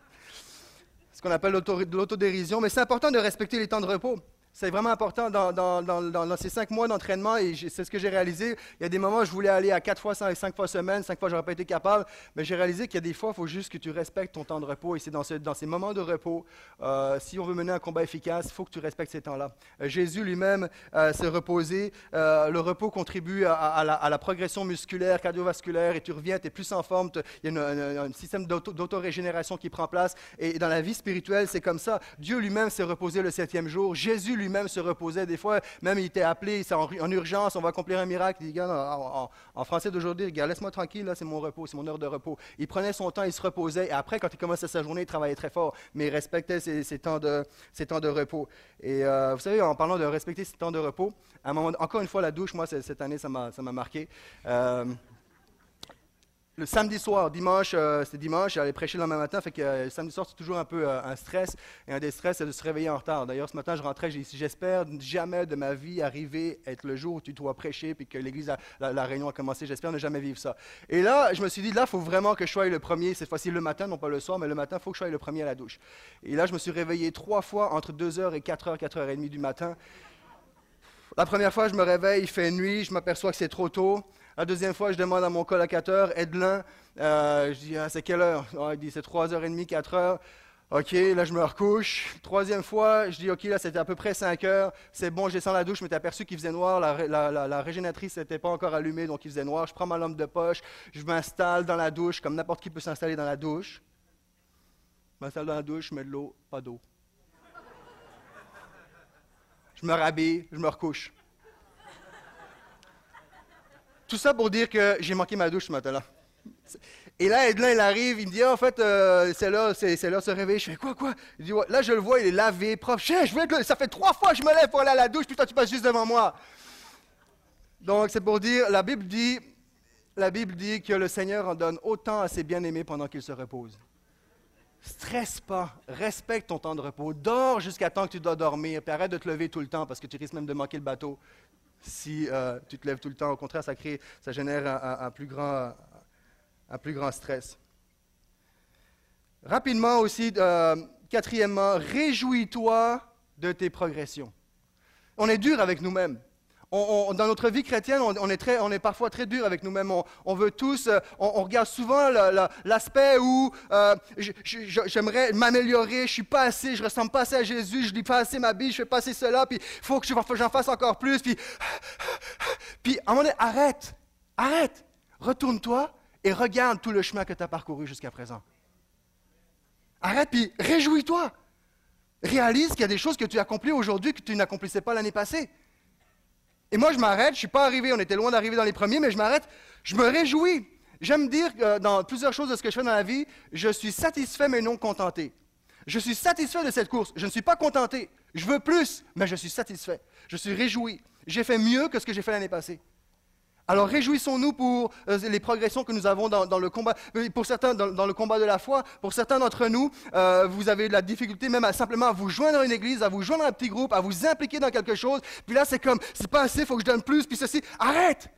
Ce qu'on appelle l'autodérision. Mais c'est important de respecter les temps de repos. C'est vraiment important dans, ces cinq mois d'entraînement et c'est ce que j'ai réalisé. Il y a des moments où je voulais aller à quatre fois, cinq, fois semaine, cinq fois, je n'aurais pas été capable, mais j'ai réalisé qu'il y a des fois, il faut juste que tu respectes ton temps de repos et c'est dans, ces moments de repos, euh, si on veut mener un combat efficace, il faut que tu respectes ces temps-là. Euh, Jésus lui-même euh, s'est reposé. le repos contribue à, la, progression musculaire, cardiovasculaire et tu reviens, tu es plus en forme, il y a un système d'autorégénération qui prend place et dans la vie spirituelle, c'est comme ça. Dieu lui-même s'est reposé le septième jour. Jésus lui-même se reposait. Des fois, même il était appelé en, en urgence, on va accomplir un miracle. Il dit, en, en, français d'aujourd'hui, laisse-moi tranquille, là, c'est mon repos, c'est mon heure de repos. Il prenait son temps, il se reposait. Et après, quand il commençait sa journée, il travaillait très fort, mais il respectait ses, temps, de, ses temps de repos. Et euh, vous savez, en parlant de respecter ses temps de repos, à un moment, encore une fois, la douche, moi, cette année, ça m'a marqué. Euh, le samedi soir, dimanche, euh, c'était dimanche, j'allais prêcher le lendemain matin, fait que euh, le samedi soir, c'est toujours un peu euh, un stress. Et un des stress, c'est de se réveiller en retard. D'ailleurs, ce matin, je rentrais, j'ai dit, j'espère jamais de ma vie arriver à être le jour où tu dois prêcher, puis que l'église, la, réunion a commencé. J'espère ne jamais vivre ça. Et là, je me suis dit, là, il faut vraiment que je sois le premier, cette fois-ci le matin, non pas le soir, mais le matin, il faut que je sois le premier à la douche. Et là, je me suis réveillé trois fois entre 2h et 4h, 4h30 du matin. La première fois, je me réveille, il fait nuit, je m'aperçois que c'est trop tôt. La deuxième fois, je demande à mon collocateur, Edlin, euh, je dis, ah, c'est quelle heure? Ah, Il dit, c'est 3h30, 4h. OK, là, je me recouche. Troisième fois, je dis, OK, là, c'était à peu près 5 heures. C'est bon, je descends la douche, mais tu aperçu qu'il faisait noir. La, la, n'était pas encore allumée, donc il faisait noir. Je prends ma lampe de poche, je m'installe dans la douche, comme n'importe qui peut s'installer dans la douche. Je m'installe dans la douche, je mets de l'eau, pas d'eau. Je me rhabille, je me recouche. Tout ça pour dire que j'ai manqué ma douche ce matin-là. Et là, Edlin, il arrive, il me dit, ah, en fait, euh, c'est là, c'est, là se réveiller. Je fais, quoi, quoi? Il dit, là, je le vois, il est lavé, propre. Je veux ça fait trois fois que je me lève pour aller à la douche, puis toi, tu passes juste devant moi. Donc, c'est pour dire, la Bible dit, la Bible dit que le Seigneur en donne autant à ses bien-aimés pendant qu'ils se reposent. Stresse pas, respecte ton temps de repos, dors jusqu'à temps que tu dois dormir, puis arrête de te lever tout le temps parce que tu risques même de manquer le bateau si euh, tu te lèves tout le temps. Au contraire, ça, crée, ça génère un, plus grand, un plus grand stress. Rapidement aussi, euh, quatrièmement, réjouis-toi de tes progressions. On est dur avec nous-mêmes dans notre vie chrétienne, on, est parfois très dur avec nous-mêmes. On, veut tous, euh, on, regarde souvent l'aspect où euh, j'aimerais m'améliorer, je suis pas assez, je ressemble pas assez à Jésus, je lis pas assez ma Bible, je fais pas assez cela, puis il faut que j'en fasse encore plus. Puis, puis à un moment donné, arrête, arrête, retourne-toi et regarde tout le chemin que tu as parcouru jusqu'à présent. Arrête, puis réjouis-toi. Réalise qu'il y a des choses que tu as accomplies aujourd'hui que tu n'accomplissais pas l'année passée. Et moi, je m'arrête, je ne suis pas arrivé, on était loin d'arriver dans les premiers, mais je m'arrête, je me réjouis. J'aime dire que dans plusieurs choses de ce que je fais dans la vie, je suis satisfait mais non contenté. Je suis satisfait de cette course. Je ne suis pas contenté. Je veux plus, mais je suis satisfait. Je suis réjoui. J'ai fait mieux que ce que j'ai fait l'année passée. Alors réjouissons-nous pour euh, les progressions que nous avons dans, le combat. Pour certains, dans, le combat de la foi, pour certains d'entre nous, euh, vous avez de la difficulté même à simplement à vous joindre à une église, à vous joindre à un petit groupe, à vous impliquer dans quelque chose. Puis là, c'est comme, c'est pas assez, il faut que je donne plus, puis ceci. Arrête!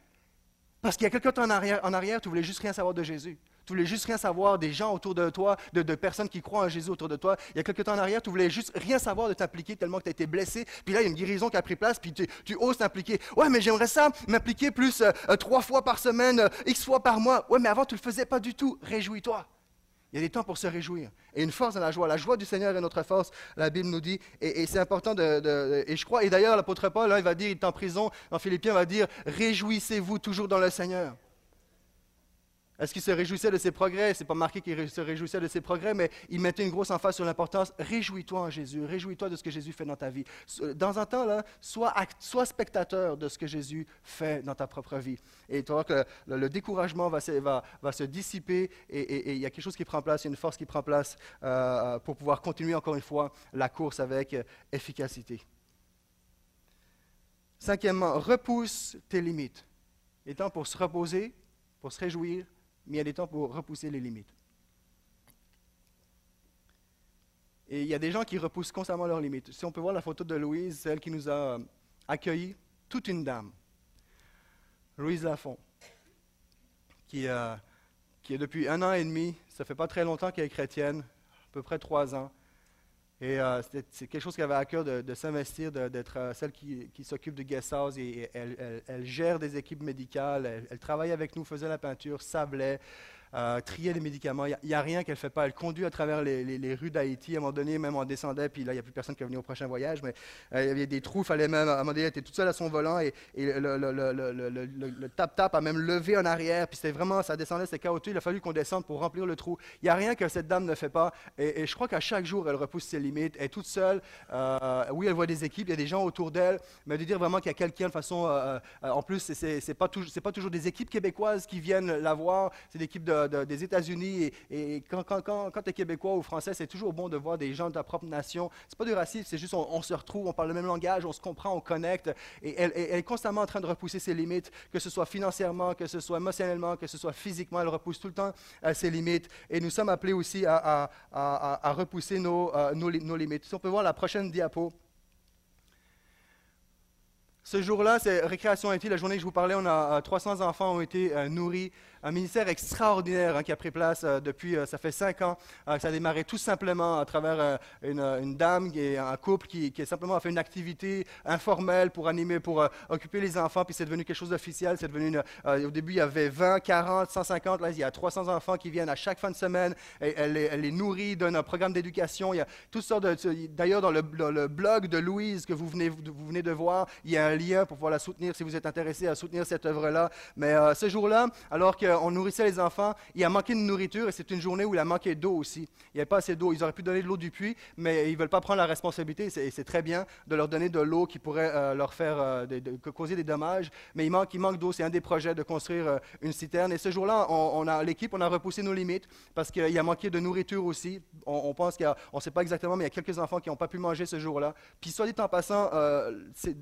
Parce qu'il y a temps en arrière, en arrière, tu voulais juste rien savoir de Jésus. Tu voulais juste rien savoir des gens autour de toi, de, personnes qui croient en Jésus autour de toi. Il y a quelques temps en arrière, tu voulais juste rien savoir de t'impliquer tellement que tu as été blessé. Puis là, il y a une guérison qui a pris place, puis tu, oses t'impliquer. Ouais, mais j'aimerais ça, m'impliquer plus euh, euh, trois fois par semaine, euh, X fois par mois. Ouais, mais avant, tu ne le faisais pas du tout. Réjouis-toi. Il y a des temps pour se réjouir. Et une force dans la joie. La joie du Seigneur est notre force, la Bible nous dit. Et, c'est important de, Et je crois, et d'ailleurs, l'apôtre Paul, hein, il va dire, il est en prison, en Philippiens, il va dire Réjouissez-vous toujours dans le Seigneur. Est-ce qu'il se réjouissait de ses progrès? Ce n'est pas marqué qu'il se réjouissait de ses progrès, mais il mettait une grosse emphase sur l'importance. Réjouis-toi en Jésus, réjouis-toi de ce que Jésus fait dans ta vie. Dans un temps, là, sois, spectateur de ce que Jésus fait dans ta propre vie. Et tu vois que le, découragement va, se dissiper et, il y a quelque chose qui prend place, une force qui prend place euh, pour pouvoir continuer encore une fois la course avec efficacité. Cinquièmement, repousse tes limites. Il est temps pour se reposer, pour se réjouir, mais il y a des temps pour repousser les limites. Et il y a des gens qui repoussent constamment leurs limites. Si on peut voir la photo de Louise, celle qui nous a accueillis, toute une dame, Louise Lafont, qui, euh, qui est depuis un an et demi, ça fait pas très longtemps qu'elle est chrétienne, à peu près trois ans. Et euh, c'est quelque chose qui avait à cœur de, s'investir, d'être euh, celle qui, s'occupe de guest house. Et, elle, gère des équipes médicales, elle, elle, travaille avec nous, faisait la peinture, sablait, euh, trier les médicaments. Il n'y a, rien qu'elle ne fait pas. Elle conduit à travers les, rues d'Haïti. À un moment donné, même on descendait, puis là, il n'y a plus personne qui est venu au prochain voyage, mais euh, il y avait des trous, fallait même, à un moment donné, elle était toute seule à son volant, et, le tap-tap a même levé en arrière, puis c'était vraiment, ça descendait, c'était chaotique, il a fallu qu'on descende pour remplir le trou. Il n'y a rien que cette dame ne fait pas, et, je crois qu'à chaque jour, elle repousse ses limites, elle est toute seule. Euh, oui, elle voit des équipes, il y a des gens autour d'elle, mais de dire vraiment qu'il y a quelqu'un de façon, en plus, ce n'est pas, pas toujours des équipes québécoises qui viennent la voir, c'est des équipes de des États-Unis et, quand, tu es québécois ou français, c'est toujours bon de voir des gens de ta propre nation. C'est pas du racisme, c'est juste on, se retrouve, on parle le même langage, on se comprend, on connecte. Et elle, est constamment en train de repousser ses limites, que ce soit financièrement, que ce soit émotionnellement, que ce soit physiquement. Elle repousse tout le temps euh, ses limites. Et nous sommes appelés aussi à, repousser nos, euh, nos, limites. Si on peut voir la prochaine diapo. Ce jour-là, c'est Récréation IT, la journée que je vous parlais, on a 300 euh, enfants ont été nourris un ministère extraordinaire hein, qui a pris place euh, depuis, euh, ça fait cinq ans. Euh, ça a démarré tout simplement à travers une, dame et un couple qui, qui, a fait une activité informelle pour animer, pour occuper les enfants, puis c'est devenu quelque chose d'officiel. C'est devenu au début, il y avait 20, 40, 150, là, il y a 300 enfants qui viennent à chaque fin de semaine. Et elle, les, nourrit, donne un programme d'éducation. Il y a toutes sortes de. D'ailleurs, dans, le, blog de Louise que vous venez de voir, il y a un lien pour pouvoir la soutenir si vous êtes intéressé à soutenir cette œuvre-là. Mais ce jour-là, alors que on nourrissait les enfants. Il a manqué de nourriture et c'est une journée où il a manqué d'eau aussi. Il n'y avait pas assez d'eau. Ils auraient pu donner de l'eau du puits, mais ils ne veulent pas prendre la responsabilité. Et c'est très bien de leur donner de l'eau qui pourrait euh, leur faire euh, causer des dommages. Mais il manque, d'eau. C'est un des projets de construire euh, une citerne. Et ce jour-là, on, a l'équipe, on a repoussé nos limites parce qu'il a manqué de nourriture aussi. On, pense qu'on ne sait pas exactement, mais il y a quelques enfants qui n'ont pas pu manger ce jour-là. Puis soit dit en passant,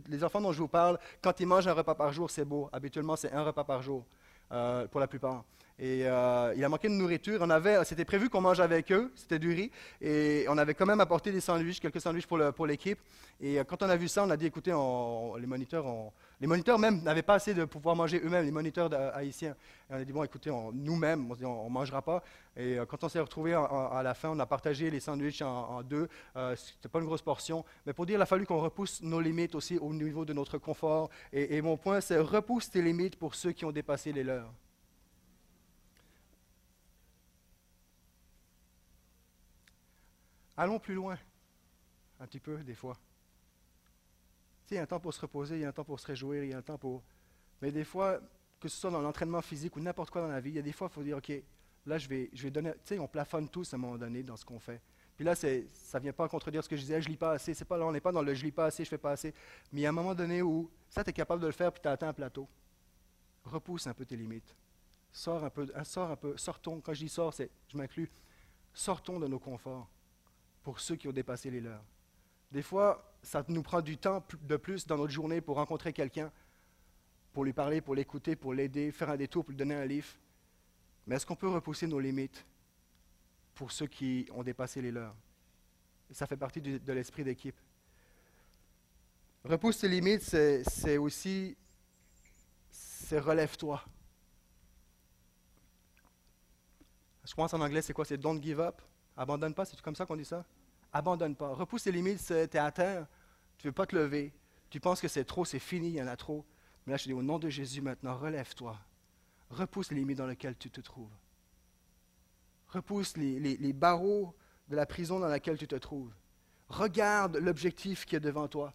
les enfants dont je vous parle, quand ils mangent un repas par jour, c'est beau. Habituellement, c'est un repas par jour. Euh, pour la plupart. Et euh, il a manqué de nourriture. On avait, c'était prévu qu'on mange avec eux, c'était du riz, et on avait quand même apporté des sandwichs, quelques sandwichs pour, pour l'équipe. Et euh, quand on a vu ça, on a dit, écoutez, les moniteurs, les moniteurs même n'avaient pas assez de pouvoir manger eux-mêmes, les moniteurs haïtiens. Et on a dit, bon, écoutez, nous-mêmes, on ne mangera pas. Et quand on s'est retrouvés à la fin, on a partagé les sandwichs en, deux. Ce n'était pas une grosse portion, mais pour dire, il a fallu qu'on repousse nos limites aussi au niveau de notre confort. Et mon point, c'est repousse tes limites pour ceux qui ont dépassé les leurs. Allons plus loin, un petit peu, des fois. il y a un temps pour se reposer, il y a un temps pour se réjouir, il y a un temps pour. Mais des fois, que ce soit dans l'entraînement physique ou n'importe quoi dans la vie, il y a des fois, il faut dire OK, là, je vais, je vais donner. Tu sais, on plafonne tous à un moment donné dans ce qu'on fait. Puis là, ça ne vient pas contredire ce que je disais, je lis pas assez. C'est pas là, on n'est pas dans le je lis pas assez, je fais pas assez. Mais il y a un moment donné où ça, tu es capable de le faire, puis tu atteint un plateau. Repousse un peu tes limites. Sors un peu, sors un peu, sortons. Quand je dis sors, c'est, je m'inclus. Sortons de nos conforts pour ceux qui ont dépassé les leurs. Des fois, ça nous prend du temps de plus dans notre journée pour rencontrer quelqu'un, pour lui parler, pour l'écouter, pour l'aider, faire un détour, pour lui donner un livre. Mais est-ce qu'on peut repousser nos limites pour ceux qui ont dépassé les leurs? Ça fait partie de l'esprit d'équipe. Repousse tes limites, c'est aussi, c'est relève-toi. Je pense en anglais, c'est quoi? C'est don't give up. Abandonne pas, c'est comme ça qu'on dit ça? Abandonne pas. Repousse tes limites, tu es à terre, tu ne veux pas te lever, tu penses que c'est trop, c'est fini, il y en a trop. Mais là, je dis, au nom de Jésus, maintenant, relève-toi. Repousse les limites dans lesquelles tu te trouves. Repousse les, barreaux de la prison dans laquelle tu te trouves. Regarde l'objectif qui est devant toi.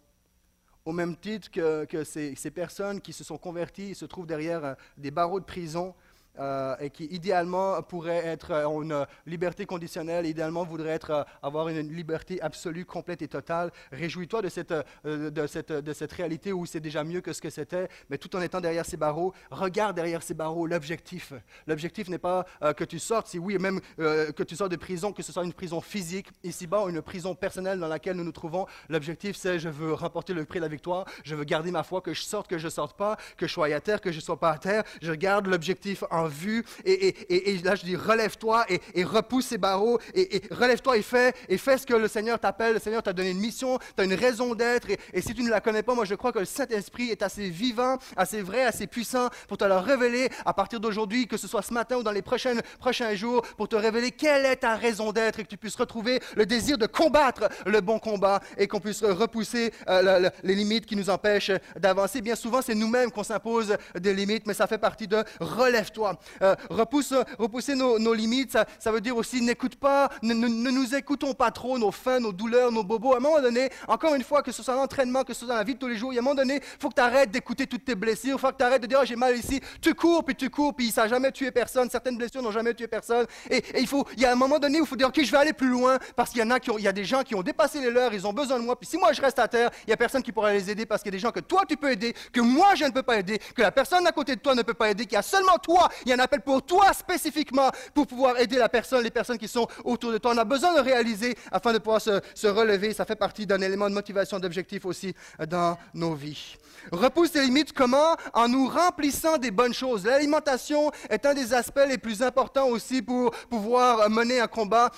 Au même titre que, ces, ces, personnes qui se sont converties se trouvent derrière euh, des barreaux de prison, euh, et qui idéalement pourrait être euh, une liberté conditionnelle, idéalement voudrait être, euh, avoir une liberté absolue, complète et totale. Réjouis-toi de cette, de, cette, de cette réalité où c'est déjà mieux que ce que c'était, mais tout en étant derrière ces barreaux, regarde derrière ces barreaux l'objectif. L'objectif n'est pas que tu sortes, si oui, même que tu sortes de prison, que ce soit une prison physique ici-bas ou une prison personnelle dans laquelle nous nous trouvons. L'objectif, c'est je veux remporter le prix de la victoire, je veux garder ma foi, que je sorte, que je ne sorte pas, que je sois à terre, que je ne sois pas à terre. Je garde l'objectif en vue. Et, là, je dis, relève-toi et, repousse ces barreaux. Et, relève-toi et fais, et fais ce que le Seigneur t'appelle. Le Seigneur t'a donné une mission, tu as une raison d'être. Et, si tu ne la connais pas, moi, je crois que le Saint-Esprit est assez vivant, assez vrai, assez puissant pour te le révéler à partir d'aujourd'hui, que ce soit ce matin ou dans les prochains, prochains jours, pour te révéler quelle est ta raison d'être et que tu puisses retrouver le désir de combattre le bon combat et qu'on puisse repousser euh, les limites qui nous empêchent d'avancer. Bien souvent, c'est nous-mêmes qu'on s'impose des limites, mais ça fait partie de relève-toi. Euh, repousse, repousser nos, limites, ça, veut dire aussi n'écoute pas, ne, nous écoutons pas trop nos faim, nos douleurs, nos bobos. À un moment donné, encore une fois, que ce soit l'entraînement, que ce soit dans la vie de tous les jours, il y a un moment donné, il faut que tu arrêtes d'écouter toutes tes blessures, il faut que tu arrêtes de dire oh, j'ai mal ici. Tu cours, puis tu cours, puis ça n'a jamais tué personne. Certaines blessures n'ont jamais tué personne. Et, il, faut, il y a un moment donné où il faut dire ok, je vais aller plus loin parce qu'il y en a qui il y a des gens qui ont dépassé les leurs, ils ont besoin de moi. Puis si moi je reste à terre, il n'y a personne qui pourra les aider parce qu'il y a des gens que toi tu peux aider, que moi je ne peux pas aider, que la personne à côté de toi ne peut pas aider, qu'il y a seulement toi Il y a un appel pour toi spécifiquement pour pouvoir aider la personne, les personnes qui sont autour de toi. On a besoin de réaliser afin de pouvoir se, relever. Ça fait partie d'un élément de motivation, d'objectif aussi dans nos vies. Repousse tes limites comment? En nous remplissant des bonnes choses. L'alimentation est un des aspects les plus importants aussi pour pouvoir mener un combat.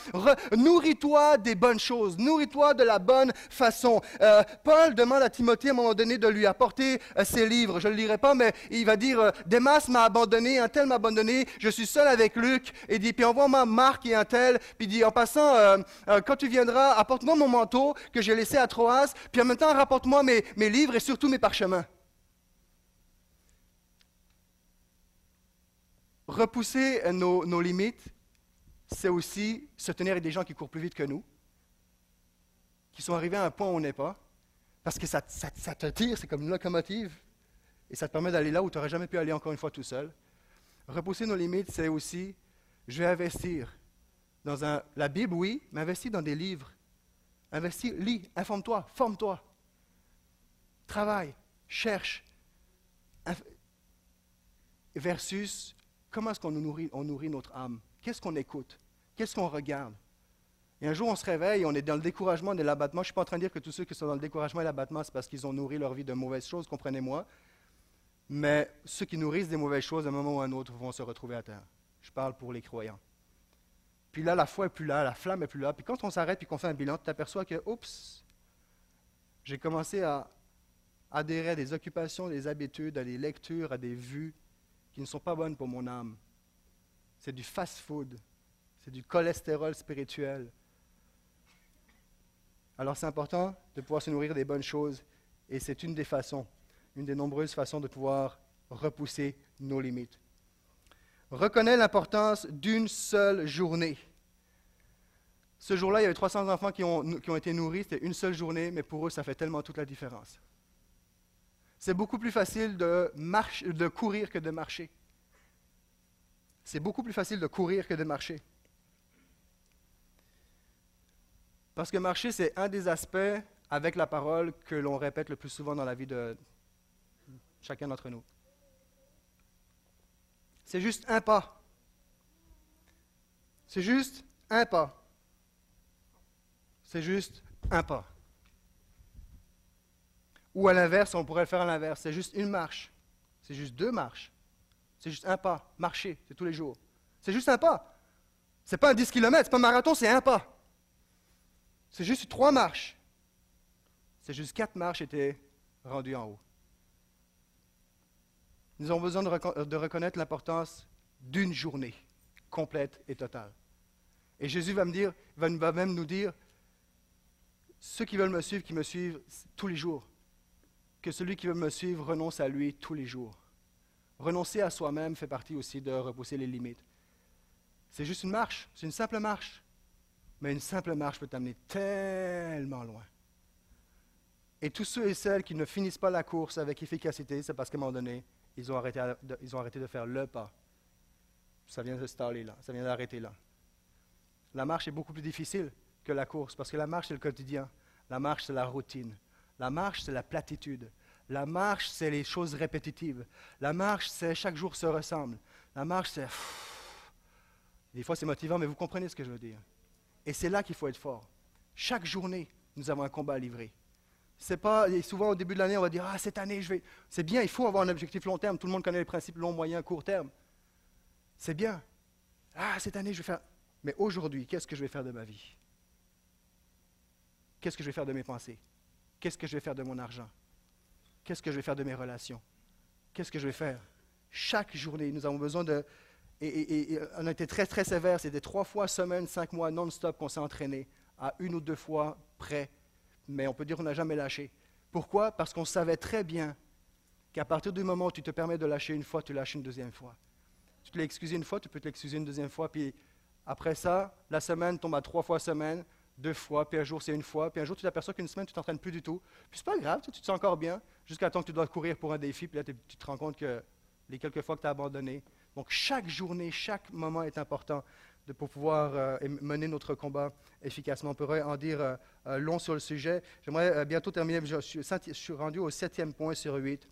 Nourris-toi des bonnes choses. Nourris-toi de la bonne façon. Euh, Paul demande à Timothée à un moment donné de lui apporter euh, ses livres. Je ne le lirai pas, mais il va dire euh, m'a abandonné, un tel m'a abandonné, je suis seul avec Luc. Et dit Puis envoie-moi Marc et un tel. Puis dit En passant, quand tu viendras, apporte-moi mon manteau que j'ai laissé à Troas. Puis en même temps, rapporte-moi mes livres et surtout mes parchemins. Repousser nos, nos limites, c'est aussi se tenir avec des gens qui courent plus vite que nous, qui sont arrivés à un point où on n'est pas, parce que ça, te tire, c'est comme une locomotive, et ça te permet d'aller là où tu n'aurais jamais pu aller encore une fois tout seul. Repousser nos limites, c'est aussi, je vais investir dans un, la Bible, oui, mais investir dans des livres. Investir, lis, informe-toi, forme-toi. Travaille, cherche. Versus Comment est-ce qu'on nourrit, notre âme? Qu'est-ce qu'on écoute? Qu'est-ce qu'on regarde? Et un jour, on se réveille, on est dans le découragement et l'abattement. Je ne suis pas en train de dire que tous ceux qui sont dans le découragement et l'abattement, c'est parce qu'ils ont nourri leur vie de mauvaises choses, comprenez-moi. Mais ceux qui nourrissent des mauvaises choses, à un moment ou à un autre, vont se retrouver à terre. Je parle pour les croyants. Puis là, la foi n'est plus là, la flamme n'est plus là. Puis quand on s'arrête et qu'on fait un bilan, tu t'aperçois que, oups, j'ai commencé à adhérer à des occupations, des habitudes, à des lectures, à des vues qui ne sont pas bonnes pour mon âme. C'est du fast-food, c'est du cholestérol spirituel. Alors c'est important de pouvoir se nourrir des bonnes choses et c'est une des façons, une des nombreuses façons de pouvoir repousser nos limites. Reconnais l'importance d'une seule journée. Ce jour-là, il y avait 300 enfants qui ont, qui ont été nourris, c'était une seule journée, mais pour eux, ça fait tellement toute la différence. C'est beaucoup plus facile de, courir que de marcher. C'est beaucoup plus facile de courir que de marcher. Parce que marcher, c'est un des aspects avec la parole que l'on répète le plus souvent dans la vie de chacun d'entre nous. C'est juste un pas. C'est juste un pas. C'est juste un pas. Ou à l'inverse, on pourrait le faire à l'inverse. C'est juste une marche. C'est juste deux marches. C'est juste un pas. Marcher, c'est tous les jours. C'est juste un pas. C'est pas un 10 km, c'est pas un marathon, c'est un pas. C'est juste trois marches. C'est juste quatre marches étaient rendues en haut. Nous avons besoin de, reconnaître l'importance d'une journée complète et totale. Et Jésus va me dire, va même nous dire, ceux qui veulent me suivre, qui me suivent tous les jours, que celui qui veut me suivre renonce à lui tous les jours. Renoncer à soi-même fait partie aussi de repousser les limites. C'est juste une marche, c'est une simple marche. Mais une simple marche peut t'amener tellement loin. Et tous ceux et celles qui ne finissent pas la course avec efficacité, c'est parce qu'à un moment donné, ils ont, arrêté de, faire le pas. Ça vient de staller là, ça vient d'arrêter là. La marche est beaucoup plus difficile que la course, parce que la marche, c'est le quotidien. La marche, c'est la routine. La marche, c'est la platitude. La marche, c'est les choses répétitives. La marche, c'est chaque jour se ressemble. La marche, c'est... Des fois, c'est motivant, mais vous comprenez ce que je veux dire. Et c'est là qu'il faut être fort. Chaque journée, nous avons un combat à livrer. C'est pas, souvent au début de l'année, on va dire, ah, cette année, je vais. C'est bien, il faut avoir un objectif long terme. Tout le monde connaît les principes long, moyen, court terme. C'est bien. Ah, cette année, je vais faire. Mais aujourd'hui, qu'est-ce que je vais faire de ma vie? Qu'est-ce que je vais faire de mes pensées? Qu'est-ce que je vais faire de mon argent? Qu'est-ce que je vais faire de mes relations? Qu'est-ce que je vais faire? Chaque journée, nous avons besoin de... Et, on a été très, très sévère. C'était trois fois semaine, cinq mois non-stop qu'on s'est entraîné, à une ou deux fois près. Mais on peut dire qu'on n'a jamais lâché. Pourquoi? Parce qu'on savait très bien qu'à partir du moment où tu te permets de lâcher une fois, tu lâches une deuxième fois. Tu te l'as excusé une fois, tu peux te l'excuser une deuxième fois, puis après ça, la semaine tombe à trois fois semaine, deux fois, puis un jour c'est une fois, puis un jour tu t'aperçois qu'une semaine tu t'entraînes plus du tout. Puis c'est pas grave, tu, te sens encore bien, jusqu'à temps que tu dois courir pour un défi, puis là tu te rends compte que les quelques fois que tu as abandonné. Donc chaque journée, chaque moment est important de, pour pouvoir euh, mener notre combat efficacement. On pourrait en dire euh, euh, long sur le sujet. J'aimerais bientôt terminer, je suis, je suis rendu au septième point sur huit.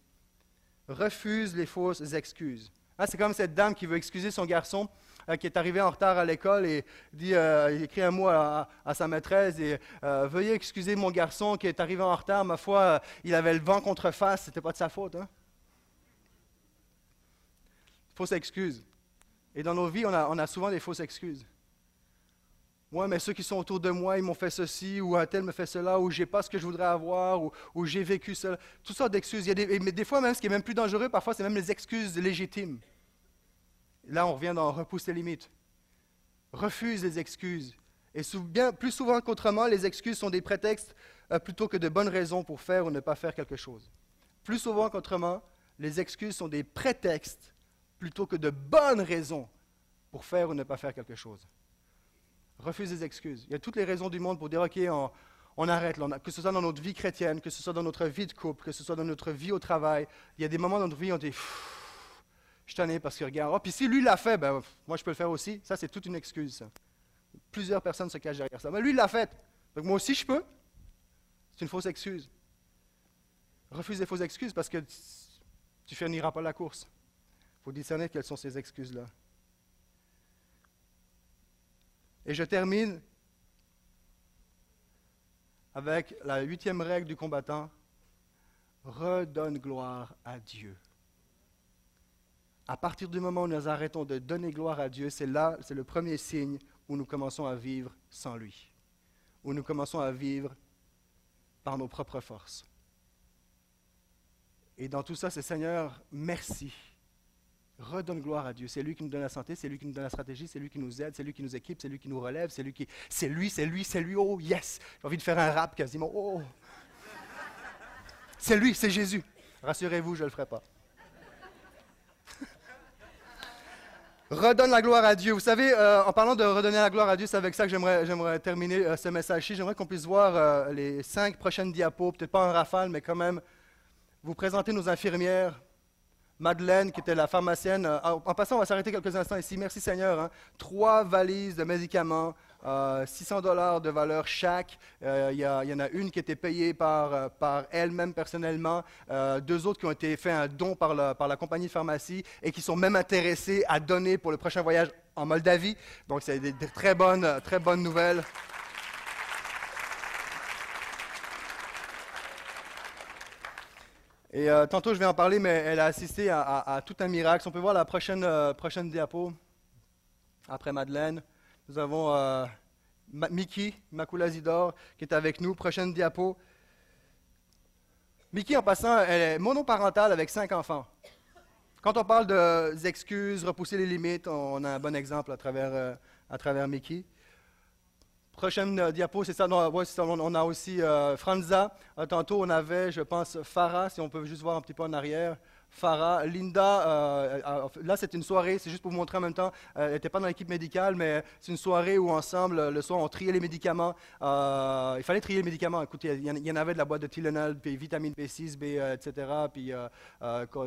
Refuse les fausses excuses. Hein, c'est comme cette dame qui veut excuser son garçon qui est arrivé en retard à l'école et dit, euh, il écrit un mot à, sa maîtresse et euh, veuillez excuser mon garçon qui est arrivé en retard. Ma foi, il avait le vent contre face, c'était pas de sa faute. Hein? Fausse excuse. Et dans nos vies, on a, on a souvent des fausses excuses. Moi, mais ceux qui sont autour de moi, ils m'ont fait ceci, ou un tel me fait cela, ou j'ai pas ce que je voudrais avoir, ou, j'ai vécu cela. Toutes sortes d'excuses. mais des fois, même, ce qui est même plus dangereux, parfois, c'est même les excuses légitimes. Là, on revient dans repousser les limites. Refuse les excuses. Et bien, plus souvent qu'autrement, les excuses sont des prétextes euh, plutôt que de bonnes raisons pour faire ou ne pas faire quelque chose. Plus souvent qu'autrement, les excuses sont des prétextes plutôt que de bonnes raisons pour faire ou ne pas faire quelque chose. Refuse les excuses. Il y a toutes les raisons du monde pour dire, OK, on, arrête, que ce soit dans notre vie chrétienne, que ce soit dans notre vie de couple, que ce soit dans notre vie au travail. Il y a des moments dans notre vie où on dit, je t'en ai parce que regarde, oh, puis si lui l'a fait, ben, moi je peux le faire aussi. Ça, c'est toute une excuse. Plusieurs personnes se cachent derrière ça. Mais lui, l'a fait. Donc moi aussi, je peux. C'est une fausse excuse. Refuse les fausses excuses parce que tu finiras pas la course. Il faut discerner quelles sont ces excuses-là. Et je termine avec la huitième règle du combattant. Redonne gloire à Dieu. À partir du moment où nous arrêtons de donner gloire à Dieu, c'est là, c'est le premier signe où nous commençons à vivre sans lui, où nous commençons à vivre par nos propres forces. Et dans tout ça, c'est Seigneur, merci. Redonne gloire à Dieu. C'est lui qui nous donne la santé, c'est lui qui nous donne la stratégie, c'est lui qui nous aide, c'est lui qui nous équipe, c'est lui qui nous relève, c'est lui qui. C'est lui, c'est lui, c'est lui. Oh, yes! J'ai envie de faire un rap quasiment. Oh! C'est lui, c'est Jésus. Rassurez-vous, je ne le ferai pas. Redonne la gloire à Dieu. Vous savez, euh, en parlant de redonner la gloire à Dieu, c'est avec ça que j'aimerais terminer euh, ce message-ci. J'aimerais qu'on puisse voir euh, les cinq prochaines diapos, peut-être pas en rafale, mais quand même, vous présenter nos infirmières. Madeleine, qui était la pharmacienne. en passant, on va s'arrêter quelques instants ici. Merci Seigneur. Hein. Trois valises de médicaments, 600 euh, dollars de valeur chaque. Euh, il y, en a une qui était payée par, euh, par elle-même personnellement, deux autres qui ont été faits un don par la, par la compagnie de pharmacie et qui sont même intéressés à donner pour le prochain voyage en Moldavie. Donc, c'est des, très, bonnes, très bonnes nouvelles. Et tantôt, je vais en parler, mais elle a assisté à, tout un miracle. on peut voir la prochaine, prochaine diapo, après Madeleine. Nous avons euh, Mickey Makulazidor qui est avec nous. Prochaine diapo. Mickey, en passant, elle est monoparentale avec cinq enfants. Quand on parle d'excuses, repousser les limites, on a un bon exemple à travers, euh, à travers Mickey. Prochaine euh, diapo, c'est ça, on a aussi Franza. tantôt, on avait, je pense, Farah, si on peut juste voir un petit peu en arrière. Farah, Linda, euh, euh, là c'est une soirée, c'est juste pour vous montrer en même temps, euh, elle n'était pas dans l'équipe médicale, mais c'est une soirée où ensemble, le soir, on triait les médicaments. il fallait trier les médicaments. Écoutez, il y, en avait de la boîte de Tylenol, puis vitamine B6, B, etc. Puis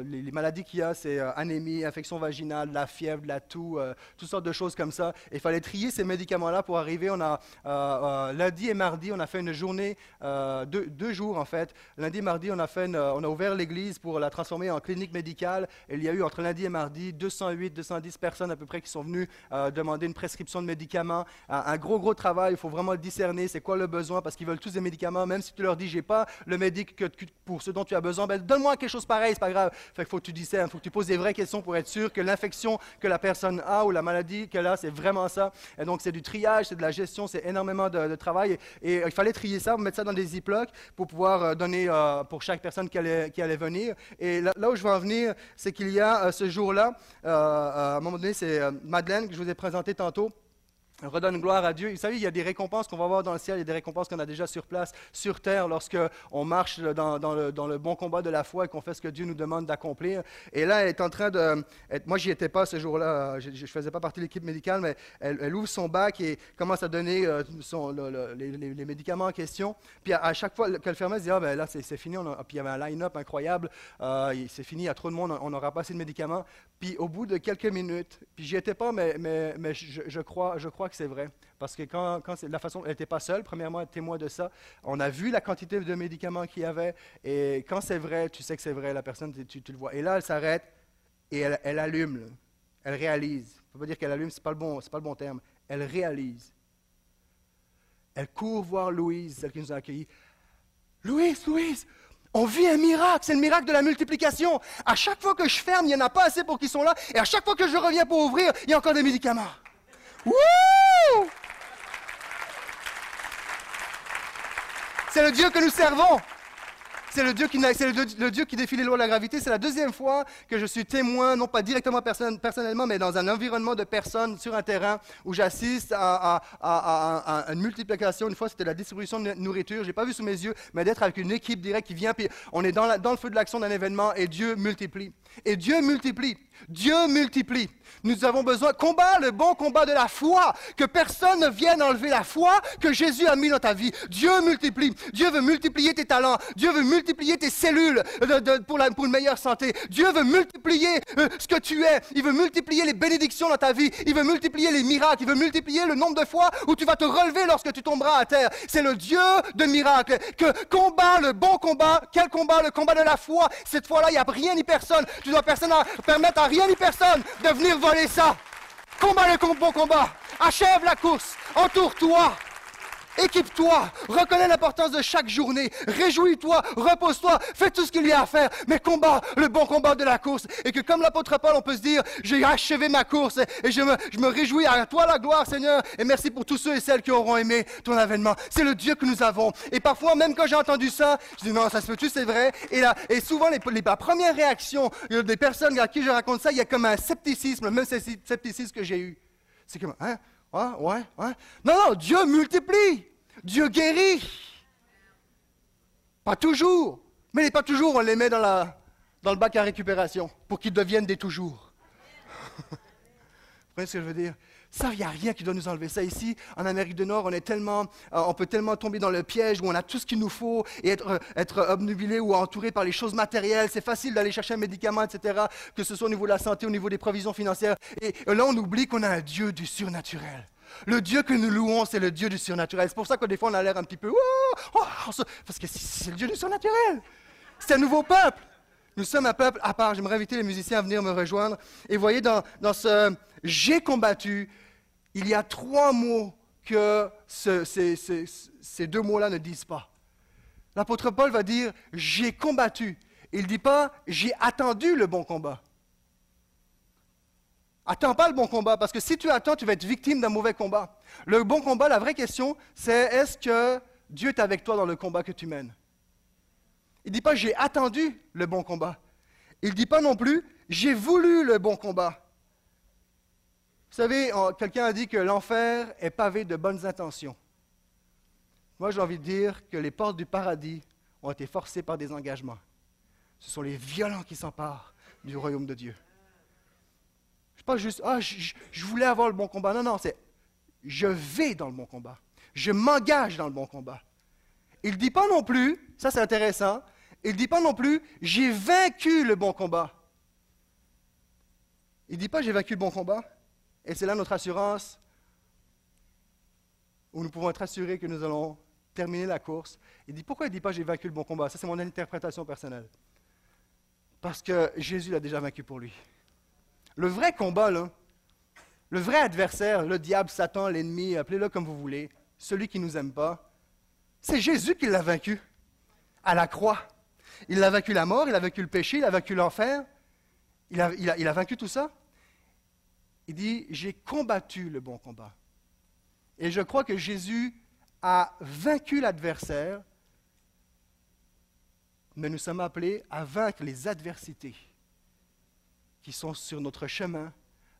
les, maladies qu'il y a, c'est anémie, infection vaginale, la fièvre, la toux, toutes sortes de choses comme ça. il fallait trier ces médicaments-là pour arriver. On a lundi et mardi, on a fait une journée, deux, jours en fait. Lundi et mardi, on a, fait on a ouvert l'église pour la transformer en clinique médicale. il y a eu entre lundi et mardi 208, 210 personnes à peu près qui sont venues euh, demander une prescription de médicaments. un gros, gros travail. Il faut vraiment le discerner. C'est quoi le besoin? Parce qu'ils veulent tous des médicaments. Même si tu leur dis, j'ai pas le médic pour ce dont tu as besoin, ben, donne-moi quelque chose pareil, c'est pas grave. Fait faut que tu discernes. Il faut que tu poses des vraies questions pour être sûr que l'infection que la personne a ou la maladie qu'elle a, c'est vraiment ça. Et donc, c'est du triage, c'est de la gestion, c'est énormément de, travail. Et, il fallait trier ça, mettre ça dans des ziplocs pour pouvoir euh, donner euh, pour chaque personne qui allait, venir. Et là, là où je je veux en venir, c'est qu'il y a euh, ce jour-là, euh, à un moment donné, c'est euh, Madeleine que je vous ai présenté tantôt redonne gloire à Dieu. Vous savez, il y a des récompenses qu'on va voir dans le ciel, il y a des récompenses qu'on a déjà sur place, sur terre, lorsque on marche dans, le, bon combat de la foi et qu'on fait ce que Dieu nous demande d'accomplir. Et là, elle est en train de... moi, j'y étais pas ce jour-là, je ne faisais pas partie de l'équipe médicale, mais elle, ouvre son bac et commence à donner euh, les, médicaments en question. Puis à, chaque fois qu'elle fermait, elle disait, ah ben là, c'est fini. puis il y avait un line-up incroyable. Euh, c'est fini, il y a trop de monde, on n'aura pas assez de médicaments. Puis au bout de quelques minutes, puis j'y étais pas, mais, mais, mais je, crois, je crois que c'est vrai. Parce que quand, quand la façon, elle n'était pas seule, premièrement, témoin de ça. On a vu la quantité de médicaments qu'il y avait. Et quand c'est vrai, tu sais que c'est vrai, la personne, tu, tu, le vois. Et là, elle s'arrête. et elle, elle allume. Elle réalise. Ne faut pas dire qu'elle allume, ce n'est pas, bon- pas le bon terme. Elle réalise. Elle court voir Louise, celle qui nous a accueillis. Louise, Louise, on vit un miracle, c'est le miracle de la multiplication. À chaque fois que je ferme, il n'y en a pas assez pour qu'ils sont là. Et à chaque fois que je reviens pour ouvrir, il y a encore des médicaments. Wouh! C'est le Dieu que nous servons. C'est le, Dieu qui, défie les lois de la gravité. C'est la deuxième fois que je suis témoin, non pas directement personne- personnellement, mais dans un environnement de personnes sur un terrain où j'assiste à, une multiplication. Une fois, c'était la distribution de nourriture. Je n'ai pas vu sous mes yeux, mais d'être avec une équipe directe qui vient, puis on est dans le feu de l'action d'un événement et Dieu multiplie. Et Dieu multiplie. Dieu multiplie. Nous avons besoin, combat le bon combat de la foi, que personne ne vienne enlever la foi que Jésus a mis dans ta vie. Dieu multiplie. Dieu veut multiplier tes talents. Dieu veut multiplier tes cellules de- pour, une meilleure santé. Dieu veut multiplier euh, ce que tu es. Il veut multiplier les bénédictions dans ta vie. Il veut multiplier les miracles. Il veut multiplier le nombre de fois où tu vas te relever lorsque tu tomberas à terre. C'est le Dieu de miracles. Que combat le bon combat. Quel combat? Le combat de la foi. Cette fois-là, il n'y a rien ni personne. Tu dois personne à- permettre à rien ni personne de venir voler ça. Combat le bon combat. Achève la course. Entoure-toi. Équipe-toi, reconnais l'importance de chaque journée, réjouis-toi, repose-toi, fais tout ce qu'il y a à faire, mais combat le bon combat de la course. Et que comme l'apôtre Paul, on peut se dire, j'ai achevé ma course et je me, je me réjouis à toi la gloire Seigneur. Et merci pour tous ceux et celles qui auront aimé ton avènement. C'est le Dieu que nous avons. Et parfois, même quand j'ai entendu ça, je dis non, ça se peut-tu, c'est vrai? Et, là, et souvent, les, les- la première réaction des personnes à qui je raconte ça, il y a comme un scepticisme, le même scepti- scepticisme que j'ai eu. C'est comme, hein? Ouais, ouais, ouais. Non, non, Dieu multiplie. Dieu guérit. Pas toujours. Mais pas toujours, on les met dans, la, dans le bac à récupération pour qu'ils deviennent des toujours. Vous comprenez ce que je veux dire? Ça, il n'y a rien qui doit nous enlever ça. Ici, en Amérique du Nord, on, est tellement, euh, on peut tellement tomber dans le piège où on a tout ce qu'il nous faut et être, euh, être obnubilé ou entouré par les choses matérielles. C'est facile d'aller chercher un médicament, etc., que ce soit au niveau de la santé, au niveau des provisions financières. Et euh, là, on oublie qu'on a un Dieu du surnaturel. Le Dieu que nous louons, c'est le Dieu du surnaturel. C'est pour ça que des fois, on a l'air un petit peu... Oh, oh, ça- parce que c'est le Dieu du surnaturel. C'est un nouveau peuple. Nous sommes un peuple à part. J'aimerais inviter les musiciens à venir me rejoindre. Et voyez, dans, dans ce j'ai combattu, il y a trois mots que ce- ces, ces- ces deux mots-là ne disent pas. L'apôtre Paul va dire j'ai combattu. Il ne dit pas j'ai attendu le bon combat. Attends pas le bon combat, parce que si tu attends, tu vas être victime d'un mauvais combat. Le bon combat, la vraie question, c'est est-ce que Dieu est avec toi dans le combat que tu mènes? Il ne dit pas j'ai attendu le bon combat. Il ne dit pas non plus j'ai voulu le bon combat. Vous savez, quelqu'un a dit que l'enfer est pavé de bonnes intentions. Moi, j'ai envie de dire que les portes du paradis ont été forcées par des engagements. Ce sont les violents qui s'emparent du royaume de Dieu. C'est pas juste, ah, je, je- je voulais avoir le bon combat. Non, non, c'est, je vais dans le bon combat. Je m'engage dans le bon combat. Il ne dit pas non plus, ça c'est intéressant, il ne dit pas non plus, j'ai vaincu le bon combat. Il ne dit pas, j'ai vaincu le bon combat. Et c'est là notre assurance, où nous pouvons être assurés que nous allons terminer la course. Il dit, pourquoi il ne dit pas, j'ai vaincu le bon combat? Ça, c'est mon interprétation personnelle. Parce que Jésus l'a déjà vaincu pour lui. Le vrai combat, là, le vrai adversaire, le diable, Satan, l'ennemi, appelez-le comme vous voulez, celui qui ne nous aime pas, c'est Jésus qui l'a vaincu à la croix. Il a vaincu la mort, il a vaincu le péché, il a vaincu l'enfer. Il a, vaincu tout ça. Il dit, j'ai combattu le bon combat. Et je crois que Jésus a vaincu l'adversaire, mais nous sommes appelés à vaincre les adversités qui sont sur notre chemin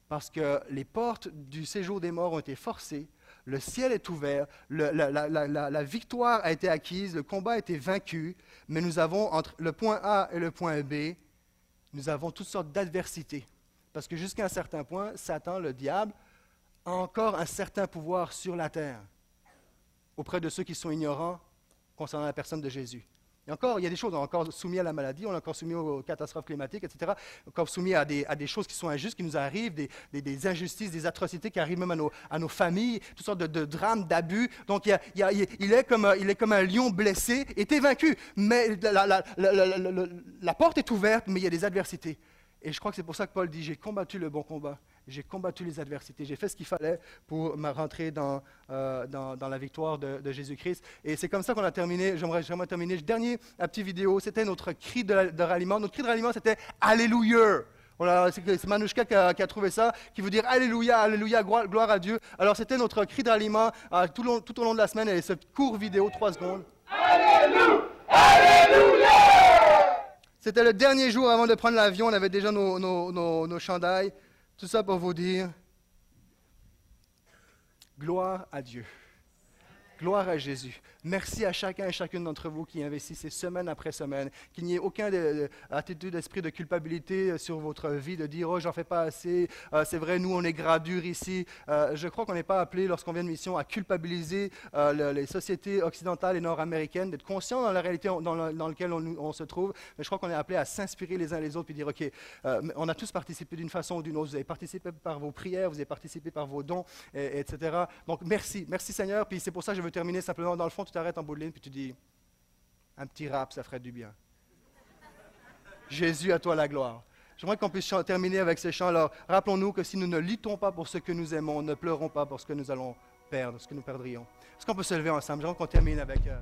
parce que les portes du séjour des morts ont été forcées, le ciel est ouvert, la- la victoire a été acquise, le combat a été vaincu, mais nous avons entre le point A et le point B, nous avons toutes sortes d'adversités. Parce que jusqu'à un certain point, Satan, le diable, a encore un certain pouvoir sur la terre auprès de ceux qui sont ignorants concernant la personne de Jésus. Et encore, il y a des choses, on est encore soumis à la maladie, on est encore soumis aux catastrophes climatiques, etc. Encore soumis à des, choses qui sont injustes, qui nous arrivent, des, injustices, des atrocités qui arrivent même à nos, à nos familles, toutes sortes de, drames, d'abus. Donc, il, est comme, un- lion blessé, et vaincu. Mais la porte est ouverte, mais il y a des adversités. Et je crois que c'est pour ça que Paul dit, j'ai combattu le bon combat, j'ai combattu les adversités, j'ai fait ce qu'il fallait pour me rentrer dans, euh, dans, la victoire de, Jésus-Christ. Et c'est comme ça qu'on a terminé, j'aimerais terminer. Dernier la petite vidéo, c'était notre cri de, de ralliement. Notre cri de ralliement, c'était Alléluia. C'est Manouchka qui a, trouvé ça, qui veut dire Alléluia, Alléluia, gloire, à Dieu. Alors c'était notre cri de ralliement euh, tout, au long de la semaine et cette courte vidéo, trois secondes. Alléluia, Alléluia. C'était le dernier jour avant de prendre l'avion, on avait déjà nos, nos chandails. Tout ça pour vous dire, gloire à Dieu. Gloire à Jésus. Merci à chacun et chacune d'entre vous qui investissez semaine après semaine. Qu'il n'y ait aucune attitude d'esprit de culpabilité sur votre vie, de dire Oh, j'en fais pas assez. Euh, c'est vrai, nous, on est gradure ici. Euh, je crois qu'on n'est pas appelé, lorsqu'on vient de mission, à culpabiliser euh, les sociétés occidentales et nord-américaines, d'être conscient dans la réalité dans, laquelle on, se trouve. Mais je crois qu'on est appelé à s'inspirer les uns les autres et dire OK, on a tous participé d'une façon ou d'une autre. Vous avez participé par vos prières, vous avez participé par vos dons, etc. Donc, merci. Merci Seigneur. Puis c'est pour ça que je veux terminer simplement dans le fond tu t'arrêtes en bout puis tu dis, un petit rap, ça ferait du bien. Jésus, à toi la gloire. J'aimerais qu'on puisse terminer avec ce chant. Alors, rappelons-nous que si nous ne luttons pas pour ce que nous aimons, ne pleurons pas pour ce que nous allons perdre, ce que nous perdrions. Est-ce qu'on peut se lever ensemble? J'aimerais qu'on termine avec... Euh,